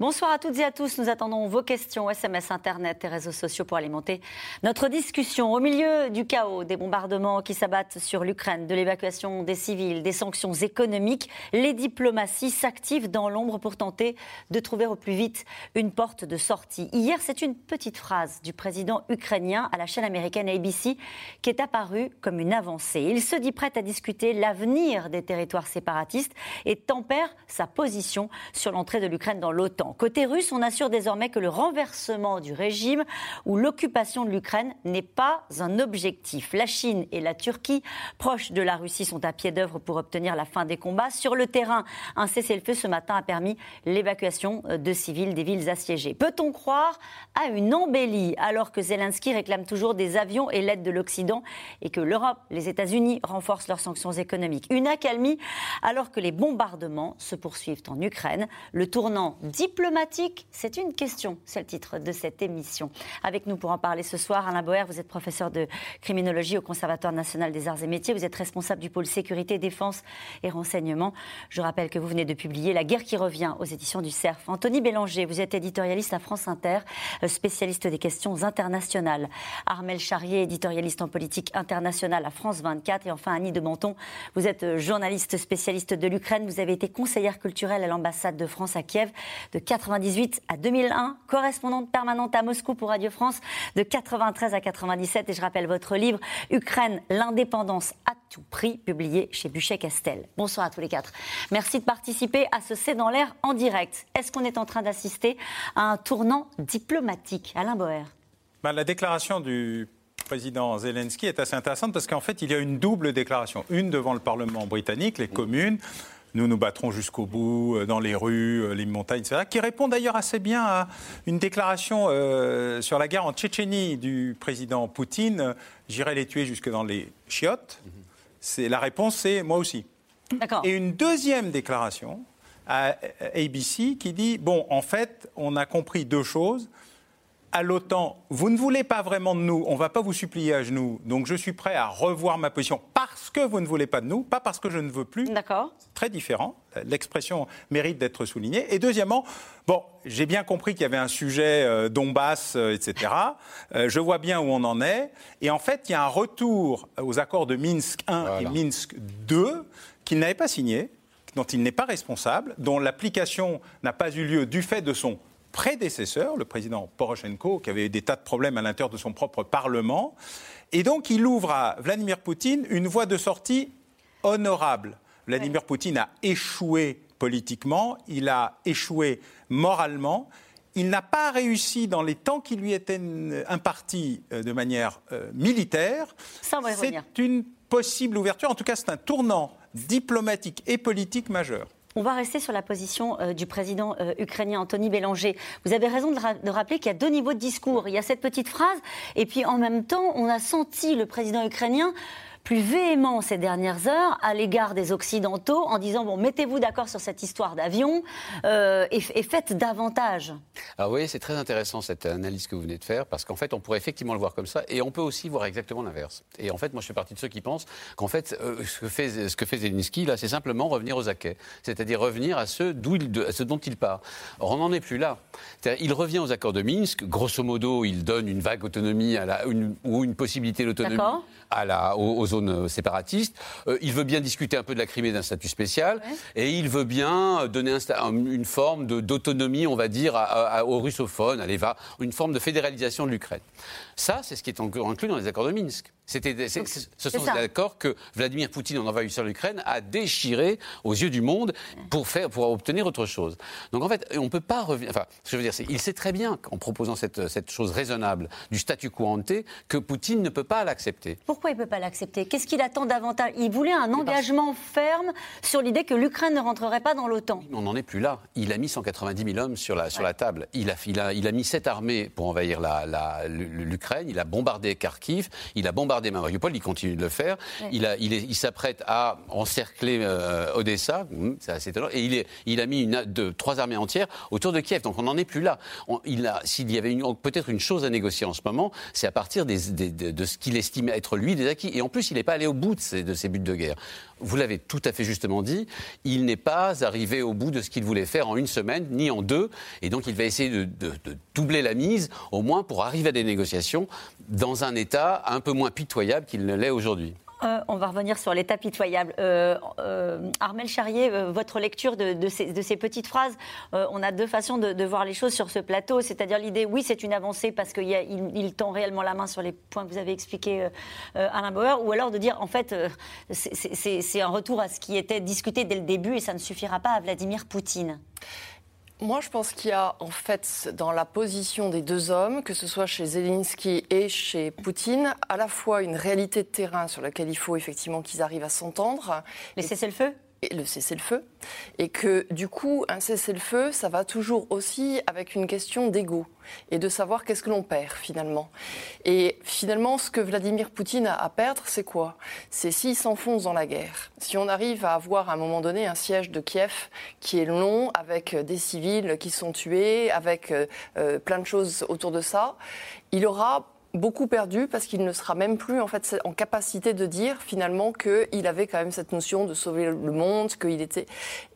Bonsoir à toutes et à tous. Nous attendons vos questions, SMS, Internet et réseaux sociaux pour alimenter notre discussion. Au milieu du chaos, des bombardements qui s'abattent sur l'Ukraine, de l'évacuation des civils, des sanctions économiques, les diplomaties s'activent dans l'ombre pour tenter de trouver au plus vite une porte de sortie. Hier, c'est une petite phrase du président ukrainien à la chaîne américaine ABC qui est apparue comme une avancée. Il se dit prêt à discuter l'avenir des territoires séparatistes et tempère sa position sur l'entrée de l'Ukraine dans l'OTAN. Côté russe, on assure désormais que le renversement du régime ou l'occupation de l'Ukraine n'est pas un objectif. La Chine et la Turquie, proches de la Russie, sont à pied d'œuvre pour obtenir la fin des combats. Sur le terrain, un cessez-le-feu ce matin a permis l'évacuation de civils des villes assiégées. Peut-on croire à une embellie alors que Zelensky réclame toujours des avions et l'aide de l'Occident et que l'Europe, les États-Unis renforcent leurs sanctions économiques? Une accalmie alors que les bombardements se poursuivent en Ukraine. Le tournant diplomatique diplomatique C'est une question, c'est le titre de cette émission. Avec nous pour en parler ce soir, Alain Boer, vous êtes professeur de criminologie au Conservatoire national des arts et métiers. Vous êtes responsable du pôle sécurité, défense et renseignement. Je rappelle que vous venez de publier La guerre qui revient aux éditions du CERF. Anthony Bélanger, vous êtes éditorialiste à France Inter, euh, spécialiste des questions internationales. Armel Charrier, éditorialiste en politique internationale à France 24. Et enfin, Annie de Menton, vous êtes euh, journaliste spécialiste de l'Ukraine. Vous avez été conseillère culturelle à l'ambassade de France à Kiev de 98 à 2001, correspondante permanente à Moscou pour Radio France de 93 à 97. Et je rappelle votre livre Ukraine, l'indépendance à tout prix, publié chez Buchet-Castel. Bonsoir à tous les quatre. Merci de participer à ce C'est dans l'air en direct. Est-ce qu'on est en train d'assister à un tournant diplomatique? Alain Boer. Ben, la déclaration du président Zelensky est assez intéressante parce qu'en fait, il y a une double déclaration. Une devant le Parlement britannique, les communes, nous nous battrons jusqu'au bout, euh, dans les rues, euh, les montagnes, etc., qui répond d'ailleurs assez bien à une déclaration euh, sur la guerre en Tchétchénie du président Poutine. J'irai les tuer jusque dans les chiottes. C'est la réponse, c'est moi aussi. Et une deuxième déclaration à ABC qui dit bon, en fait, on a compris deux choses à l'OTAN, vous ne voulez pas vraiment de nous, on ne va pas vous supplier à genoux, donc je suis prêt à revoir ma position parce que vous ne voulez pas de nous, pas parce que je ne veux plus. D'accord. Très différent. L'expression mérite d'être soulignée. Et deuxièmement, bon, j'ai bien compris qu'il y avait un sujet euh, Donbass, euh, etc. Euh, je vois bien où on en est. Et en fait, il y a un retour aux accords de Minsk 1 et Minsk 2 qu'il n'avait pas signé, dont il n'est pas responsable, dont l'application n'a pas eu lieu du fait de son prédécesseur, le président Poroshenko, qui avait eu des tas de problèmes à l'intérieur de son propre Parlement. Et donc, il ouvre à Vladimir Poutine une voie de sortie honorable. Vladimir Poutine a échoué politiquement, il a échoué moralement. Il n'a pas réussi dans les temps qui lui étaient impartis euh, de manière euh, militaire. C'est une possible ouverture, en tout cas c'est un tournant diplomatique et politique majeur. On va rester sur la position euh, du président euh, ukrainien Anthony Bélanger. Vous avez raison de, rappeler qu'il y a deux niveaux de discours. Il y a cette petite phrase, et puis en même temps, on a senti le président ukrainien plus véhément ces dernières heures à l'égard des Occidentaux en disant bon, mettez-vous d'accord sur cette histoire d'avion euh, et, faites davantage. Alors oui, c'est très intéressant cette analyse que vous venez de faire parce qu'en fait, on pourrait effectivement le voir comme ça et on peut aussi voir exactement l'inverse. Et en fait, moi, je fais partie de ceux qui pensent qu'en fait, euh, ce, que fait, ce que fait Zelensky, là, c'est simplement revenir aux acquets, c'est-à-dire revenir à ce, il, à ce dont il part. Or, on n'en est plus là. il revient aux accords de Minsk. Grosso modo, il donne une vague autonomie à la, ou une possibilité d'autonomie à la, aux, zones séparatistes. Euh, il veut bien discuter un peu de la Crimée d'un statut spécial. Et il veut bien donner une forme d'autonomie, on va dire, aux russophones, à une forme de fédéralisation de l'Ukraine. Ça, c'est ce qui est inclus dans les accords de Minsk. C'était, ce sont des accords que Vladimir Poutine, en envahissant l'Ukraine, a déchirés aux yeux du monde pour, faire, pour obtenir autre chose. Donc en fait, on ne peut pas revenir. Enfin, ce que je veux dire, c'est il sait très bien, en proposant cette, cette chose raisonnable du statu quo ante, que Poutine ne peut pas l'accepter. Pourquoi il ne peut pas l'accepter? Qu'est-ce qu'il attend davantage? Il voulait un engagement ferme sur l'idée que l'Ukraine ne rentrerait pas dans l'OTAN. On n'en est plus là. Il a mis 190 000 hommes sur la, sur la table. Il a, il, a, il a mis cette armée pour envahir l'Ukraine. il a bombardé Kharkiv. Il a bombardé bombarder Mariupol, il continue de le faire. Il, a, il, il s'apprête à encercler euh, Odessa, hum, c'est assez étonnant, et il, est, il a mis une, de, trois armées entières autour de Kiev. Donc on n'en est plus là. On, il a, s'il y avait peut-être une chose à négocier en ce moment, c'est à partir des, des, de, de, ce qu'il estime être lui des acquis. Et en plus, il n'est pas allé au bout de ses, de ses buts de guerre. Vous l'avez tout à fait justement dit, il n'est pas arrivé au bout de ce qu'il voulait faire en une semaine, ni en deux, et donc il va essayer de, doubler la mise, au moins pour arriver à des négociations dans un État un peu moins pitoyable qu'il ne l'est aujourd'hui. Euh, on va revenir sur l'état pitoyable. Euh, euh, Armel Charrier, votre lecture de, ces, petites phrases, on a deux façons de, voir les choses sur ce plateau, c'est-à-dire l'idée, oui, c'est une avancée parce qu'il il, il, tend réellement la main sur les points que vous avez expliqués, Alain Bauer, ou alors de dire, en fait, c'est un retour à ce qui était discuté dès le début et ça ne suffira pas à Vladimir Poutine. Moi, je pense qu'il y a en fait dans la position des deux hommes, que ce soit chez Zelensky et chez Poutine, à la fois une réalité de terrain sur laquelle il faut effectivement qu'ils arrivent à s'entendre. Les cessez-le-feu? Le cessez-le-feu, et que du coup, un cessez-le-feu, ça va toujours aussi avec une question d'ego et de savoir qu'est-ce que l'on perd finalement. Et finalement, ce que Vladimir Poutine a à perdre, c'est quoi? C'est s'il s'enfonce dans la guerre. Si on arrive à avoir à un moment donné un siège de Kiev qui est long, avec des civils qui sont tués, avec euh, plein de choses autour de ça, il aura beaucoup perdu parce qu'il ne sera même plus en fait en capacité de dire finalement qu'il avait quand même cette notion de sauver le monde, qu'il était.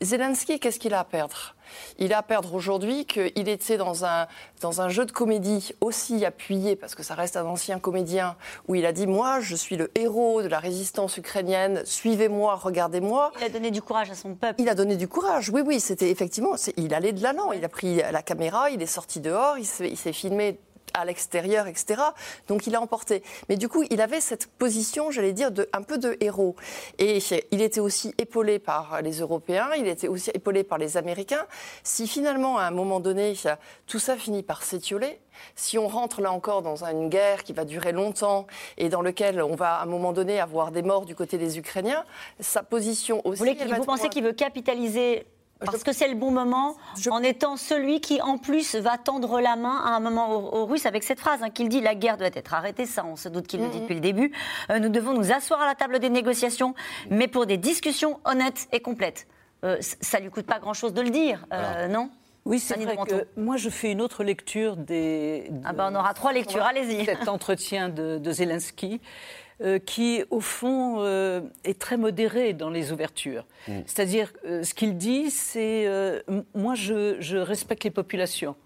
Zelensky, qu'est-ce qu'il a à perdre? Il a à perdre aujourd'hui qu'il était dans un, dans un jeu de comédie aussi appuyé, parce que ça reste un ancien comédien, où il a dit Moi, je suis le héros de la résistance ukrainienne, suivez-moi, regardez-moi. Il a donné du courage à son peuple. Il a donné du courage, oui, oui, c'était effectivement, il allait de l'allant. Il a pris la caméra, il est sorti dehors, il s'est filmé à l'extérieur, etc. Donc il a emporté. Mais du coup, il avait cette position, j'allais dire, de, un peu de héros. Et il était aussi épaulé par les Européens, il était aussi épaulé par les Américains. Si finalement, à un moment donné, tout ça finit par s'étioler, si on rentre là encore dans une guerre qui va durer longtemps et dans lequel on va à un moment donné avoir des morts du côté des Ukrainiens, sa position aussi. Vous, voulez, vous pensez qu'il veut capitaliser parce que c'est le bon moment, je... en étant celui qui, en plus, va tendre la main à un moment aux, aux Russes avec cette phrase hein, qu'il dit la guerre doit être arrêtée. Ça, on se doute qu'il mm -hmm. le dit depuis le début. Euh, nous devons nous asseoir à la table des négociations, mais pour des discussions honnêtes et complètes. Euh, ça lui coûte pas grand-chose de le dire, euh, non? Oui, c'est vrai que moi, je fais une autre lecture des. De, ah ben, on aura trois lectures, allez-y. Cet entretien de, de Zelensky. Euh, qui, au fond, euh, est très modéré dans les ouvertures. Mmh. C'est-à-dire, euh, ce qu'il dit, c'est moi, je, je, respecte les populations.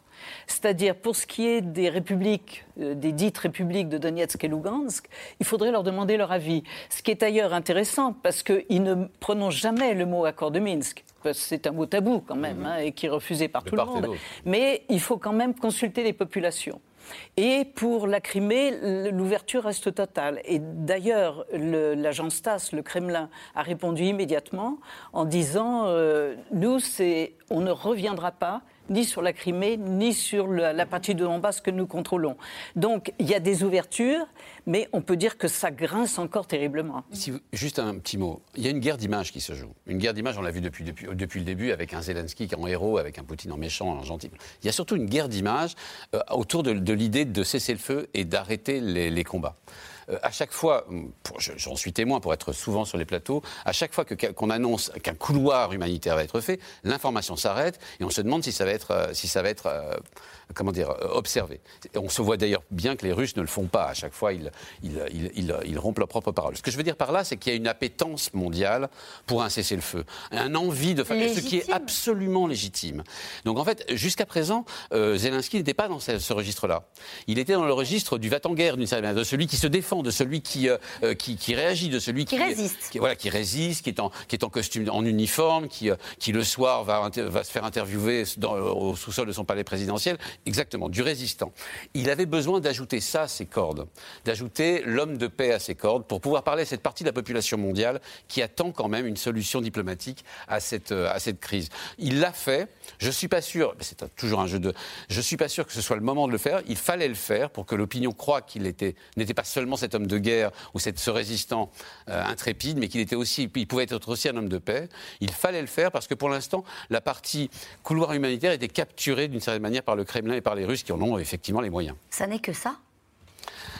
C'est-à-dire, pour ce qui est des républiques, des dites républiques de Donetsk et Lugansk, il faudrait leur demander leur avis. Ce qui est ailleurs intéressant, parce qu'ils ne prononcent jamais le mot accord de Minsk. C'est un mot tabou quand même, mmh. hein, et qui est refusé par tout le monde. Mais il faut quand même consulter les populations. Et pour la Crimée, l'ouverture reste totale. Et d'ailleurs, l'agence TASS, le Kremlin, a répondu immédiatement en disant euh, Nous, on ne reviendra pas ni sur la Crimée, ni sur la, partie de Donbass que nous contrôlons. Donc il y a des ouvertures, mais on peut dire que ça grince encore terriblement. Juste un petit mot. Il y a une guerre d'image qui se joue. Une guerre d'image, on l'a vu depuis, depuis, le début, avec un Zelensky en héros, avec un Poutine en méchant, en gentil. Il y a surtout une guerre d'image euh, autour de, l'idée de cesser le feu et d'arrêter les, combats à chaque fois, j'en suis témoin pour être souvent sur les plateaux, à chaque fois qu'on qu annonce qu'un couloir humanitaire va être fait, l'information s'arrête et on se demande si ça va être, euh, si ça va être euh, comment dire, observé. Et on se voit d'ailleurs bien que les Russes ne le font pas. À chaque fois, ils, ils, ils, ils rompent leurs propres paroles. Ce que je veux dire par là, c'est qu'il y a une appétence mondiale pour un cessez-le-feu, un envie de faire ce qui est absolument légitime. Donc en fait, jusqu'à présent, euh, Zelensky n'était pas dans ce, ce registre-là. Il était dans le registre du va-t-en-guerre, d'une certaine manière, de celui qui se défend, de celui qui, euh, qui, qui, réagit, de celui qui, qui résiste, qui, voilà, qui résiste, qui est en, qui est en costume, en uniforme, qui, euh, qui le soir va, va se faire interviewer dans, au sous-sol de son palais présidentiel. Exactement, du résistant. Il avait besoin d'ajouter ça à ses cordes, d'ajouter l'homme de paix à ses cordes pour pouvoir parler à cette partie de la population mondiale qui attend quand même une solution diplomatique à cette, euh, à cette crise. Il l'a fait. Je suis pas sûr, c'est toujours un jeu de. Je suis pas sûr que ce soit le moment de le faire. Il fallait le faire pour que l'opinion croie qu'il était n'était pas seulement cet homme de guerre ou ce résistant euh, intrépide, mais qu'il était aussi, il pouvait être aussi un homme de paix. Il fallait le faire parce que pour l'instant, la partie couloir humanitaire était capturée d'une certaine manière par le Kremlin et par les Russes qui en ont effectivement les moyens. Ça n'est que ça?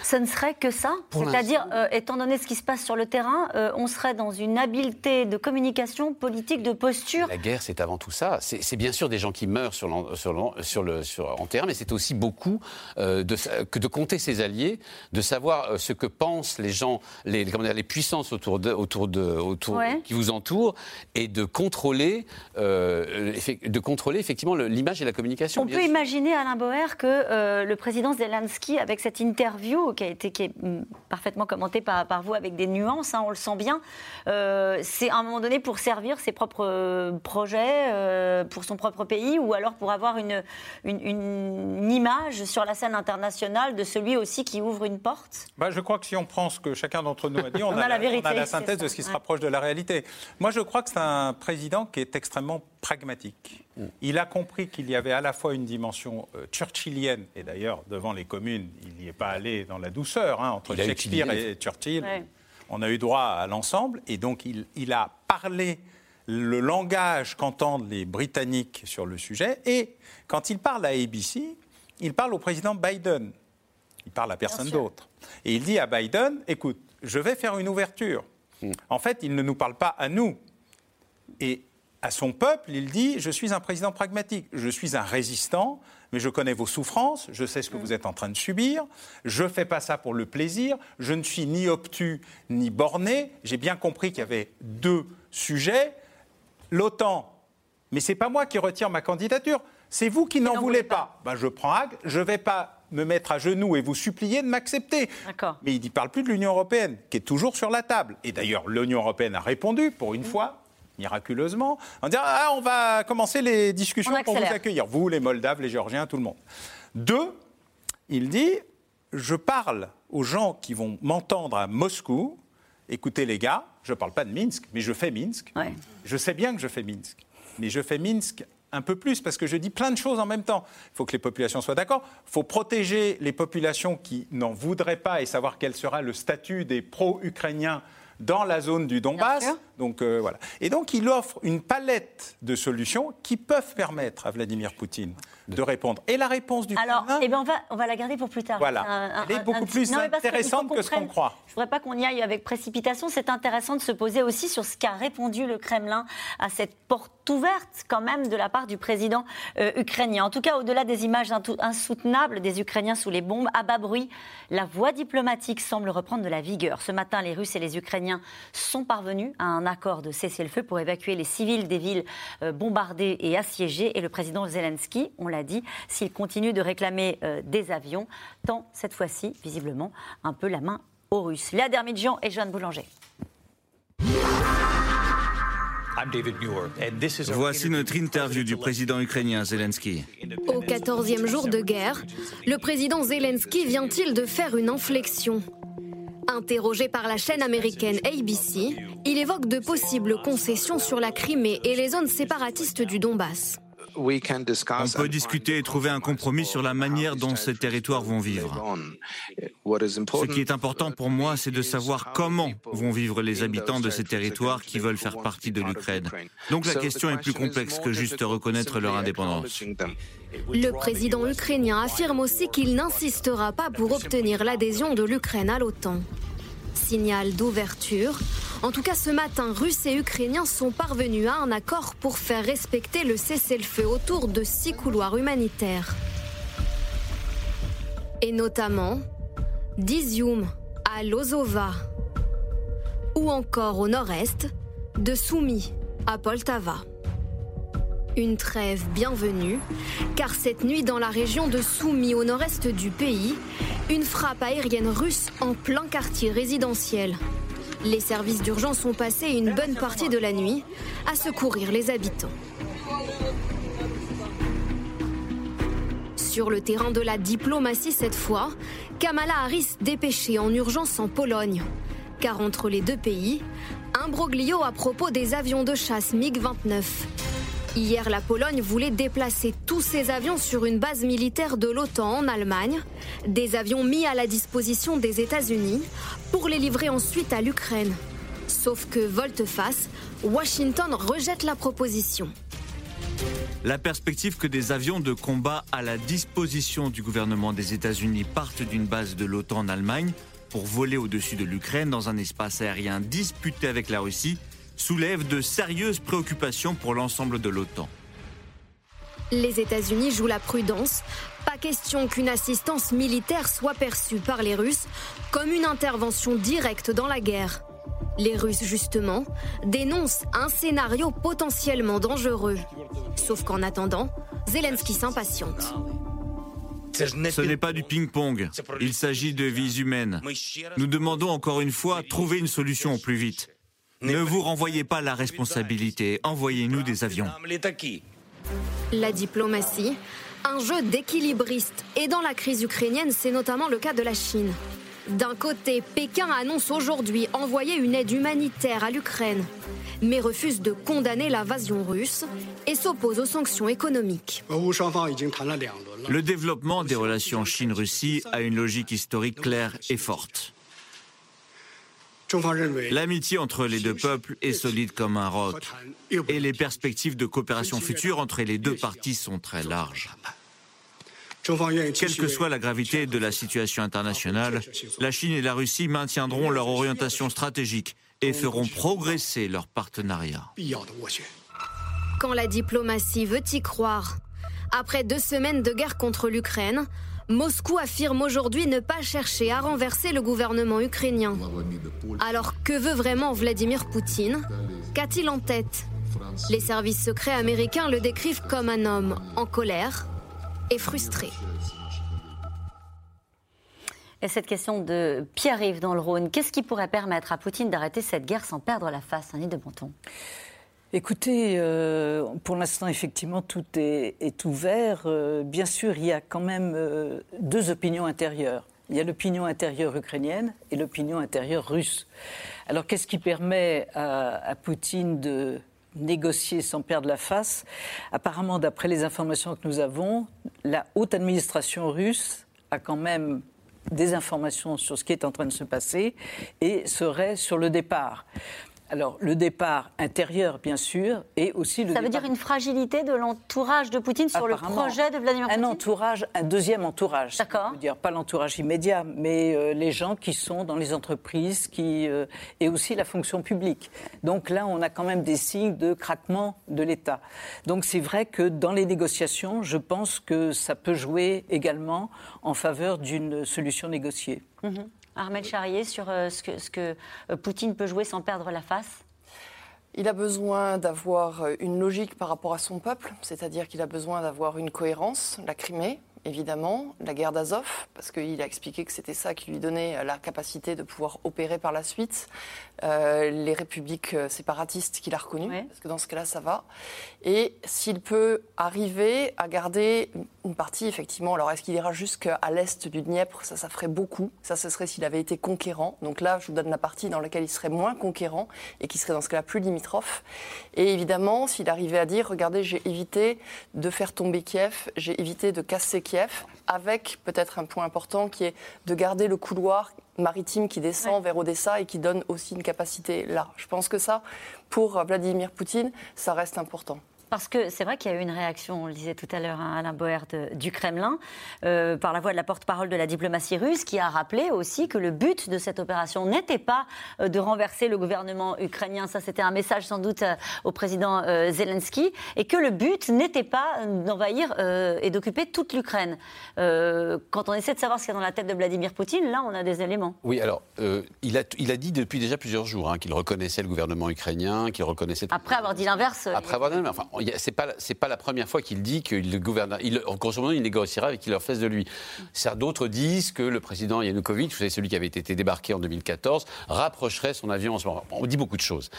Ce ne serait que ça C'est-à-dire, euh, étant donné ce qui se passe sur le terrain, euh, on serait dans une habileté de communication politique, de posture. La guerre, c'est avant tout ça. C'est bien sûr des gens qui meurent sur, sur, sur le, sur, en terrain, mais c'est aussi beaucoup euh, de, que de compter ses alliés, de savoir ce que pensent les gens, les, dire, les puissances autour, de, autour, de, autour qui vous entourent, et de contrôler, de contrôler effectivement l'image et la communication. On peut imaginer, Alain Boer, que le président Zelensky, avec cette interview qui a été qui est mm, parfaitement commentée par, par vous avec des nuances, hein, on le sent bien, euh, c'est à un moment donné pour servir ses propres euh, projets, euh, pour son propre pays, ou alors pour avoir une, une, image sur la scène internationale de celui aussi qui ouvre une porte? Bah, Je crois que si on prend ce que chacun d'entre nous a dit, on, a, la, vérité, on a la synthèse de ce qui se rapproche de la réalité. Moi, je crois que c'est un président qui est extrêmement pragmatique. Mm. Il a compris qu'il y avait à la fois une dimension euh, churchillienne, et d'ailleurs, devant les communes, il n'y est pas allé dans la douceur, hein, entre Shakespeare et Churchill. On a eu droit à l'ensemble, et donc il, il, a parlé le langage qu'entendent les Britanniques sur le sujet, et quand il parle à ABC, il parle au président Biden. Il parle à personne d'autre. Et il dit à Biden, écoute, je vais faire une ouverture. Mm. En fait, il ne nous parle pas à nous. Et à son peuple, il dit Je suis un président pragmatique, je suis un résistant, mais je connais vos souffrances, je sais ce que mm. vous êtes en train de subir, je ne fais pas ça pour le plaisir, je ne suis ni obtus ni borné. J'ai bien compris qu'il y avait deux sujets. L'OTAN, mais ce n'est pas moi qui retire ma candidature, c'est vous qui n'en voulez pas. Ben, je prends acte, je ne vais pas me mettre à genoux et vous supplier de m'accepter. Mais il ne parle plus de l'Union européenne, qui est toujours sur la table. Et d'ailleurs, l'Union européenne a répondu, pour une mm. fois, miraculeusement, en disant ah, on va commencer les discussions pour vous accueillir, vous, les Moldaves, les Géorgiens, tout le monde. Deux, il dit je parle aux gens qui vont m'entendre à Moscou. Écoutez les gars, je ne parle pas de Minsk, mais je fais Minsk. Je sais bien que je fais Minsk, mais je fais Minsk un peu plus parce que je dis plein de choses en même temps. Il faut que les populations soient d'accord. Il faut protéger les populations qui n'en voudraient pas et savoir quel sera le statut des pro-ukrainiens dans la zone du Donbass. Donc, euh, voilà. Et donc, il offre une palette de solutions qui peuvent permettre à Vladimir Poutine de répondre. Et la réponse du Alors, eh ben on, va, on va la garder pour plus tard. Voilà. Elle est beaucoup plus intéressante que, ce qu'on croit. Je ne voudrais pas qu'on y aille avec précipitation. C'est intéressant de se poser aussi sur ce qu'a répondu le Kremlin à cette porte ouverte quand même de la part du président euh, ukrainien. En tout cas, au-delà des images insoutenables des Ukrainiens sous les bombes, à bas bruit, la voie diplomatique semble reprendre de la vigueur. Ce matin, les Russes et les Ukrainiens sont parvenus à un accord de cessez-le-feu pour évacuer les civils des villes euh, bombardées et assiégées. Et le président Zelensky, on l'a dit, s'il continue de réclamer euh, des avions, tend cette fois-ci, visiblement, un peu la main aux Russes. Léa Dermidjian et Jeanne Boulanger. Voici notre interview du président ukrainien Zelensky. Au 14e jour de guerre, le président Zelensky vient-il de faire une inflexion? Interrogé par la chaîne américaine ABC, il évoque de possibles concessions sur la Crimée et les zones séparatistes du Donbass. On peut discuter et trouver un compromis sur la manière dont ces territoires vont vivre. Ce qui est important pour moi, c'est de savoir comment vont vivre les habitants de ces territoires qui veulent faire partie de l'Ukraine. Donc la question est plus complexe que juste reconnaître leur indépendance. Le président ukrainien affirme aussi qu'il n'insistera pas pour obtenir l'adhésion de l'Ukraine à l'OTAN. Signal d'ouverture en tout cas, ce matin, Russes et Ukrainiens sont parvenus à un accord pour faire respecter le cessez-le-feu autour de six couloirs humanitaires. Et notamment d'Izium à Lozova, ou encore au nord-est de Soumy à Poltava. Une trêve bienvenue, car cette nuit dans la région de Soumy au nord-est du pays, une frappe aérienne russe en plein quartier résidentiel les services d'urgence ont passé une bonne partie de la nuit à secourir les habitants. Sur le terrain de la diplomatie cette fois, Kamala Harris dépêchée en urgence en Pologne. Car entre les deux pays, un broglio à propos des avions de chasse MiG-29. Hier, la Pologne voulait déplacer tous ses avions sur une base militaire de l'OTAN en Allemagne, des avions mis à la disposition des États-Unis pour les livrer ensuite à l'Ukraine. Sauf que volte-face, Washington rejette la proposition. La perspective que des avions de combat à la disposition du gouvernement des États-Unis partent d'une base de l'OTAN en Allemagne pour voler au-dessus de l'Ukraine dans un espace aérien disputé avec la Russie soulève de sérieuses préoccupations pour l'ensemble de l'OTAN. Les États-Unis jouent la prudence. Pas question qu'une assistance militaire soit perçue par les Russes comme une intervention directe dans la guerre. Les Russes, justement, dénoncent un scénario potentiellement dangereux. Sauf qu'en attendant, Zelensky s'impatiente. Ce n'est pas du ping-pong, il s'agit de vies humaines. Nous demandons encore une fois, trouver une solution au plus vite. Ne vous renvoyez pas la responsabilité, envoyez-nous des avions. La diplomatie, un jeu d'équilibriste. Et dans la crise ukrainienne, c'est notamment le cas de la Chine. D'un côté, Pékin annonce aujourd'hui envoyer une aide humanitaire à l'Ukraine, mais refuse de condamner l'invasion russe et s'oppose aux sanctions économiques. Le développement des relations Chine-Russie a une logique historique claire et forte. L'amitié entre les deux peuples est solide comme un roc et les perspectives de coopération future entre les deux parties sont très larges. Quelle que soit la gravité de la situation internationale, la Chine et la Russie maintiendront leur orientation stratégique et feront progresser leur partenariat. Quand la diplomatie veut y croire, après deux semaines de guerre contre l'Ukraine, Moscou affirme aujourd'hui ne pas chercher à renverser le gouvernement ukrainien. Alors que veut vraiment Vladimir Poutine? Qu'a-t-il en tête? Les services secrets américains le décrivent comme un homme en colère, et frustré. Et cette question de Pierre-Yves dans le Rhône, qu'est-ce qui pourrait permettre à Poutine d'arrêter cette guerre sans perdre la face, un nid de Bonton Écoutez, euh, pour l'instant, effectivement, tout est, ouvert. Euh, bien sûr, il y a quand même euh, deux opinions intérieures. Il y a l'opinion intérieure ukrainienne et l'opinion intérieure russe. Alors, qu'est-ce qui permet à Poutine de négocier sans perdre la face? Apparemment, d'après les informations que nous avons, la haute administration russe a quand même des informations sur ce qui est en train de se passer et serait sur le départ. Alors, le départ intérieur, bien sûr, et aussi le. Ça veut dire une fragilité de l'entourage de Poutine sur le projet de Vladimir Poutine Un entourage, un deuxième entourage. D'accord. dire pas l'entourage immédiat, mais euh, les gens qui sont dans les entreprises qui, euh, et aussi la fonction publique. Donc là, on a quand même des signes de craquement de l'État. Donc c'est vrai que dans les négociations, je pense que ça peut jouer également en faveur d'une solution négociée. Mm-hmm. Armel Charrier, sur euh, ce que, ce que euh, Poutine peut jouer sans perdre la face? Il a besoin d'avoir une logique par rapport à son peuple, c'est-à-dire qu'il a besoin d'avoir une cohérence. La Crimée, évidemment, la guerre d'Azov, parce qu'il a expliqué que c'était ça qui lui donnait la capacité de pouvoir opérer par la suite. Euh, les républiques euh, séparatistes qu'il a reconnues, parce que dans ce cas-là, ça va. Et s'il peut arriver à garder une partie, effectivement, alors est-ce qu'il ira jusqu'à l'est du Dniepr? Ça, ça ferait beaucoup. Ça, ce serait s'il avait été conquérant. Donc là, je vous donne la partie dans laquelle il serait moins conquérant et qui serait dans ce cas-là plus limitrophe. Et évidemment, s'il arrivait à dire, regardez, j'ai évité de faire tomber Kiev, j'ai évité de casser Kiev, avec peut-être un point important qui est de garder le couloir maritime qui descend vers Odessa et qui donne aussi une capacité là. Je pense que ça, pour Vladimir Poutine, ça reste important. Parce que c'est vrai qu'il y a eu une réaction, on le disait tout à l'heure, à hein, Alain Boer du Kremlin, euh, par la voix de la porte-parole de la diplomatie russe, qui a rappelé aussi que le but de cette opération n'était pas euh, de renverser le gouvernement ukrainien. Ça, c'était un message sans doute euh, au président Zelensky. Et que le but n'était pas d'envahir et d'occuper toute l'Ukraine. quand on essaie de savoir ce qu'il y a dans la tête de Vladimir Poutine, là, on a des éléments. Oui, alors, il, a, il a dit depuis déjà plusieurs jours hein, qu'il reconnaissait le gouvernement ukrainien, qu'il reconnaissait. Après avoir dit l'inverse. Après avoir dit l'inverse. Enfin, c'est pas c'est pas la première fois qu'il dit que le gouvernement, il, grosso modo, il négociera avec qui leur fasse de lui. D'autres disent que le président Yanukovych, vous savez celui qui avait été débarqué en 2014, rapprocherait son avion en ce moment. On dit beaucoup de choses.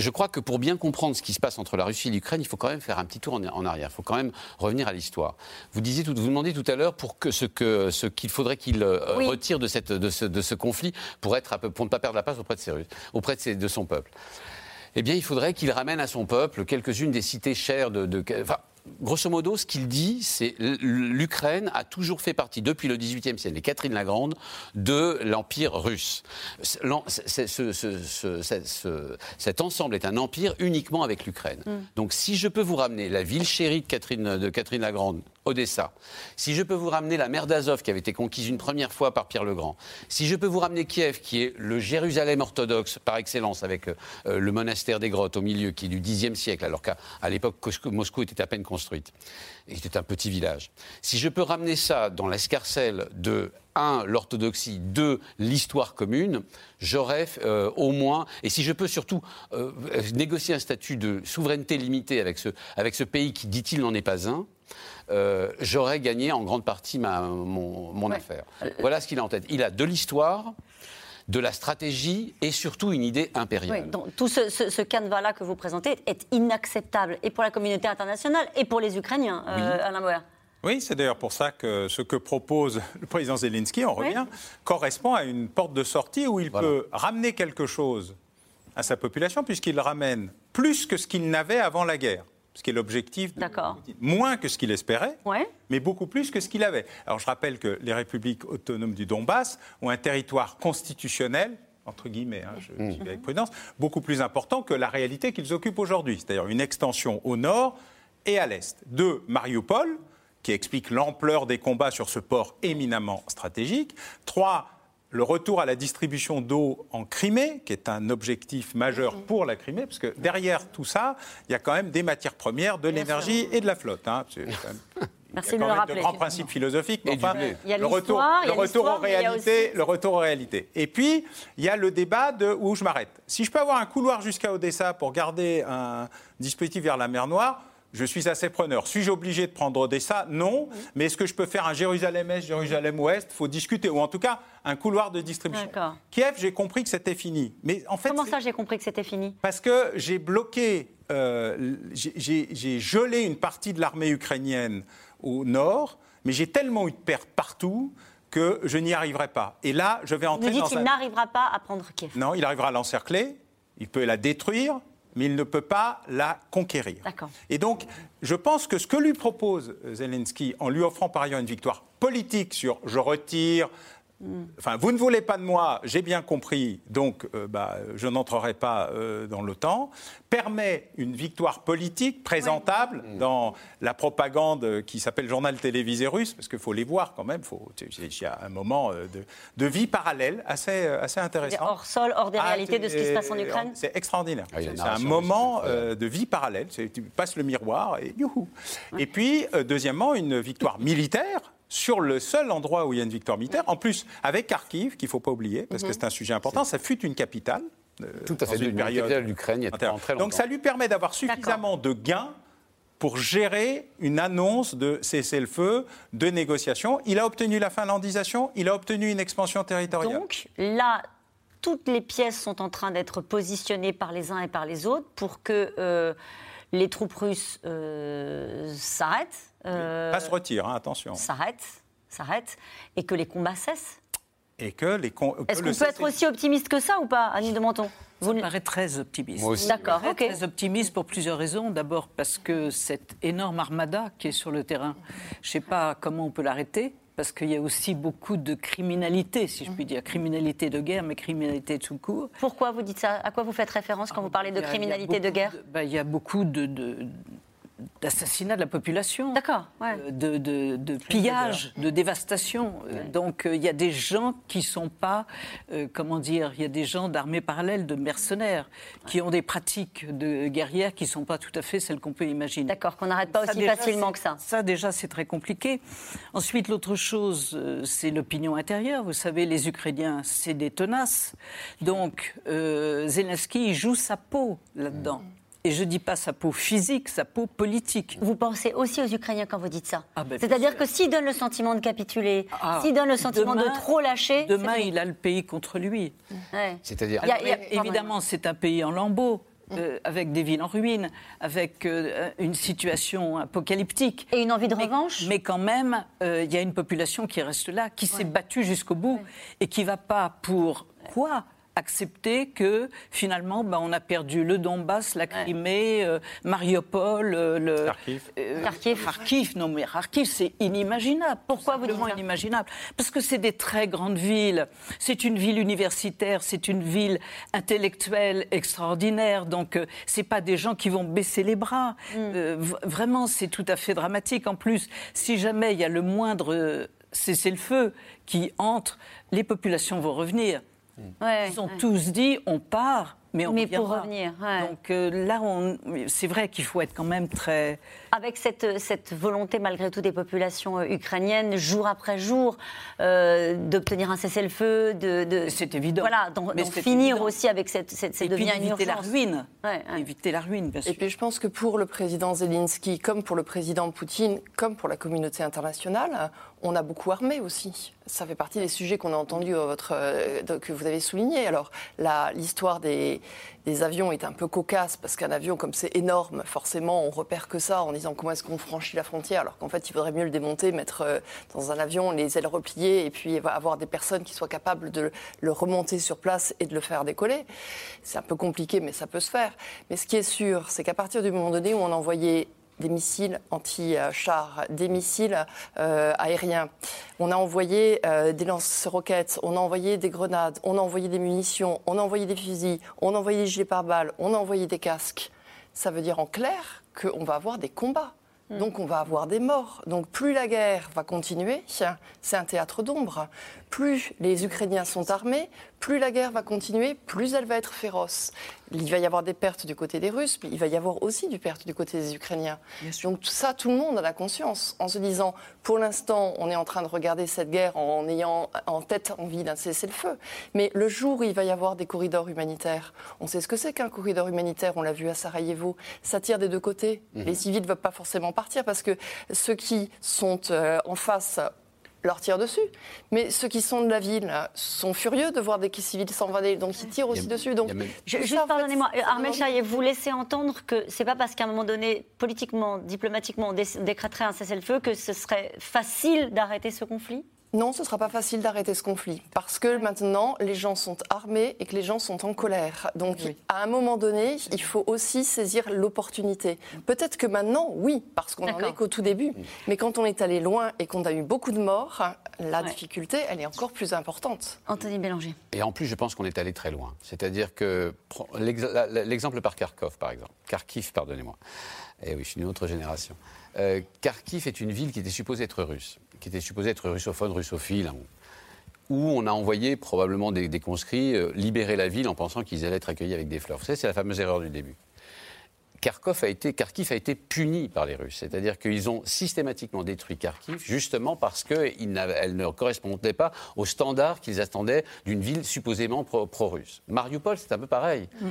Je crois que pour bien comprendre ce qui se passe entre la Russie et l'Ukraine, il faut quand même faire un petit tour en, arrière. Il faut quand même revenir à l'histoire. Vous disiez, vous demandez tout à l'heure pour que ce que ce qu'il faudrait qu'il euh, retire de, cette, de, ce, de ce conflit pour être pour ne pas perdre la place auprès de ses auprès de, ses, de son peuple eh bien, il faudrait qu'il ramène à son peuple quelques-unes des cités chères de. enfin, grosso modo, ce qu'il dit, c'est l'Ukraine a toujours fait partie, depuis le XVIIIe siècle, et Catherine la Grande, de l'Empire russe. cet ensemble est un empire uniquement avec l'Ukraine. Mm. Donc si je peux vous ramener la ville chérie de Catherine, de Catherine la Grande, Si je peux vous ramener la mer d'Azov qui avait été conquise une première fois par Pierre le Grand, si je peux vous ramener Kiev qui est le Jérusalem orthodoxe par excellence avec euh, le monastère des grottes au milieu qui est du Xe siècle alors qu'à l'époque Moscou était à peine construite, et c'était un petit village. Si je peux ramener ça dans l'escarcelle de un, l'orthodoxie, deux, l'histoire commune, j'aurais euh, au moins, et si je peux surtout euh, négocier un statut de souveraineté limitée avec ce, avec ce pays qui, dit-il, n'en est pas un, euh, j'aurais gagné en grande partie ma, mon, affaire. Voilà ce qu'il a en tête. Il a de l'histoire, de la stratégie et surtout une idée impériale. Oui, donc tout ce, ce, canevas-là que vous présentez est inacceptable et pour la communauté internationale et pour les Ukrainiens, euh, Alain Boer. Oui, c'est d'ailleurs pour ça que ce que propose le président Zelensky, on revient, correspond à une porte de sortie où il peut ramener quelque chose à sa population, puisqu'il ramène plus que ce qu'il n'avait avant la guerre ce qui est l'objectif, moins que ce qu'il espérait, mais beaucoup plus que ce qu'il avait. Alors je rappelle que les républiques autonomes du Donbass ont un territoire constitutionnel entre guillemets, hein, je, mmh. avec prudence, beaucoup plus important que la réalité qu'ils occupent aujourd'hui, c'est-à-dire une extension au nord et à l'est. de Mariupol, qui explique l'ampleur des combats sur ce port éminemment stratégique. Trois, le retour à la distribution d'eau en Crimée, qui est un objectif majeur mhm. pour la Crimée, parce que derrière tout ça, il y a quand même des matières premières, de l'énergie et de la flotte. Hein. C'est Merci de le rappeler. De grands principes philosophiques, mais enfin, le retour, le retour en réalité, le retour en réalité. Et puis, il y a le débat de où je m'arrête. Si je peux avoir un couloir jusqu'à Odessa pour garder un dispositif vers la mer Noire, je suis assez preneur. Suis-je obligé de prendre Odessa Non. Mais est-ce que je peux faire un Jérusalem-Est, Jérusalem-Ouest? Il faut discuter. Ou en tout cas, un couloir de distribution. Kiev, j'ai compris que c'était fini. Mais en fait, Comment ça, j'ai compris que c'était fini? Parce que j'ai bloqué, euh, j'ai gelé une partie de l'armée ukrainienne au nord, mais j'ai tellement eu de pertes partout que je n'y arriverai pas. Et là, je vais entrer Vous dites qu'il n'arrivera pas à prendre Kiev Non, il arrivera à l'encercler, il peut la détruire, mais il ne peut pas la conquérir. Et donc, je pense que ce que lui propose Zelensky, en lui offrant par ailleurs une victoire politique sur je retire, Enfin, vous ne voulez pas de moi, j'ai bien compris, donc euh, bah, je n'entrerai pas euh, dans l'OTAN, permet une victoire politique présentable dans la propagande qui s'appelle journal télévisé russe, parce qu'il faut les voir quand même, il y a un moment euh, de, vie parallèle assez, assez intéressant. Hors sol, hors des ah, réalités de ce qui se passe en Ukraine C'est extraordinaire. Ah, c'est un moment de vie parallèle, tu passes le miroir et youhou. Et puis, deuxièmement, une victoire militaire sur le seul endroit où il y a une victoire militaire. En plus, avec Kharkiv, qu'il ne faut pas oublier, parce que mhm. c'est un sujet important, ça fut une capitale. Euh, Tout à fait, une, période de l'Ukraine. Donc ça lui permet d'avoir suffisamment de gains pour gérer une annonce de cessez-le-feu, de négociation. Il a obtenu la finlandisation, il a obtenu une expansion territoriale. Donc là, toutes les pièces sont en train d'être positionnées par les uns et par les autres pour que euh, les troupes russes euh, s'arrêtent euh, pas se retire, hein, attention. S'arrête, s'arrête, et que les combats cessent. Et que les Est-ce qu'on peut être aussi optimiste que ça ou pas, Annie de Menton? Vous me paraît très optimiste. Moi aussi. D'accord, ok. Très optimiste pour plusieurs raisons. D'abord parce que cette énorme armada qui est sur le terrain, je ne sais pas comment on peut l'arrêter parce qu'il y a aussi beaucoup de criminalité, si je puis dire, criminalité de guerre, mais criminalité de cours. Pourquoi vous dites ça? À quoi vous faites référence quand vous parlez de criminalité de guerre? ben, Il y a beaucoup de, d'assassinat de la population, euh, de, de, pillage, de dévastation. Euh, donc euh, il y a des gens qui ne sont pas, comment dire, il y a des gens d'armées parallèles, de mercenaires, qui ont des pratiques de guerrières qui ne sont pas tout à fait celles qu'on peut imaginer. D'accord, qu'on n'arrête pas aussi facilement que ça. Ça déjà c'est très compliqué. Ensuite l'autre chose, c'est l'opinion intérieure. Vous savez, les Ukrainiens, c'est des tenaces. Donc Zelensky joue sa peau là-dedans. Et je ne dis pas sa peau physique, sa peau politique. Vous pensez aussi aux Ukrainiens quand vous dites ça ah, ben, C'est-à-dire que s'ils donnent le sentiment de capituler, ah, s'ils donnent le sentiment de trop lâcher... Demain, il a le pays contre lui. C'est-à-dire... Évidemment, c'est un pays en lambeaux. Euh, avec des villes en ruine, avec euh, une situation apocalyptique. Et une envie de revanche Mais quand même, euh, il y a une population qui reste là, qui s'est battue jusqu'au bout et qui ne va pas pour quoi? Accepter que finalement, ben, on a perdu le Donbass, la Crimée, euh, Mariupol, euh, le Kharkiv. Euh, Kharkiv. Non, mais Kharkiv, c'est inimaginable. Pourquoi vous dites inimaginable? Parce que c'est des très grandes villes. C'est une ville universitaire, c'est une ville intellectuelle extraordinaire. Donc, c'est pas des gens qui vont baisser les bras. Mm. vraiment, c'est tout à fait dramatique. En plus, si jamais il y a le moindre cessez-le-feu qui entre, les populations vont revenir. Ils ont tous dit on part, mais on mais pour revenir. Donc euh, là, c'est vrai qu'il faut être quand même très. Avec cette, cette volonté, malgré tout, des populations euh, ukrainiennes, jour après jour, euh, d'obtenir un cessez-le-feu, de. c'est évident. Voilà, d'en finir aussi avec cette. cette, Et puis éviter la ruine. Éviter la ruine, bien sûr. Et puis je pense que pour le président Zelensky, comme pour le président Poutine, comme pour la communauté internationale, on a beaucoup armé aussi. Ça fait partie des sujets qu'on a entendus, votre, que vous avez soulignés. Alors, l'histoire des, avions est un peu cocasse parce qu'un avion comme c'est énorme, forcément on repère que ça en disant comment est-ce qu'on franchit la frontière alors qu'en fait il faudrait mieux le démonter, mettre euh, dans un avion les ailes repliées et puis avoir des personnes qui soient capables de le remonter sur place et de le faire décoller. C'est un peu compliqué mais ça peut se faire. Mais ce qui est sûr, c'est qu'à partir du moment donné où on envoyait des missiles anti-chars, des missiles euh, aériens. On a envoyé euh, des lance-roquettes, on a envoyé des grenades, on a envoyé des munitions, on a envoyé des fusils, on a envoyé des gilets pare-balles, on a envoyé des casques. Ça veut dire en clair qu'on va avoir des combats. Mm. Donc on va avoir des morts. Donc plus la guerre va continuer, c'est un théâtre d'ombre. Plus les Ukrainiens sont armés, plus la guerre va continuer, plus elle va être féroce. Il va y avoir des pertes du côté des Russes, mais il va y avoir aussi des pertes du côté des Ukrainiens. Donc tout ça, tout le monde a la conscience, en se disant, pour l'instant, on est en train de regarder cette guerre en ayant en tête envie d'un cessez-le-feu. Mais le jour où il va y avoir des corridors humanitaires, on sait ce que c'est qu'un corridor humanitaire, on l'a vu à Sarajevo, ça tire des deux côtés. Mhm. Les civils ne veulent pas forcément partir parce que ceux qui sont euh, en face leur tirent dessus. Mais ceux qui sont de la ville sont furieux de voir des civils s'envoler, donc ils tirent aussi dessus. Donc, juste pardonnez-moi, Armel Chahier, vous laissez entendre que c'est pas parce qu'à un moment donné, politiquement, diplomatiquement, on décréterait un cessez-le-feu que ce serait facile d'arrêter ce conflit? Non, ce ne sera pas facile d'arrêter ce conflit parce que maintenant les gens sont armés et que les gens sont en colère. Donc à un moment donné, il faut aussi saisir l'opportunité. Peut-être que maintenant, oui, parce qu'on n'en est qu'au tout début. Mais quand on est allé loin et qu'on a eu beaucoup de morts, la difficulté, elle est encore plus importante. Anthony Bélanger. Et en plus, je pense qu'on est allé très loin. C'est-à-dire que l'exemple par Kharkov, par exemple. Kharkiv, pardonnez-moi. Eh oui, je suis d'une autre génération. Euh, Kharkiv est une ville qui était supposée être russe qui était supposé être russophone, russophile, hein, où on a envoyé probablement des, conscrits euh, libérer la ville en pensant qu'ils allaient être accueillis avec des fleurs. Vous savez, c'est la fameuse erreur du début. Kharkov a été, Kharkiv a été puni par les Russes. C'est-à-dire qu'ils ont systématiquement détruit Kharkiv justement parce qu'elle ne correspondait pas aux standards qu'ils attendaient d'une ville supposément pro-russe. Mariupol, c'est un peu pareil. Mm.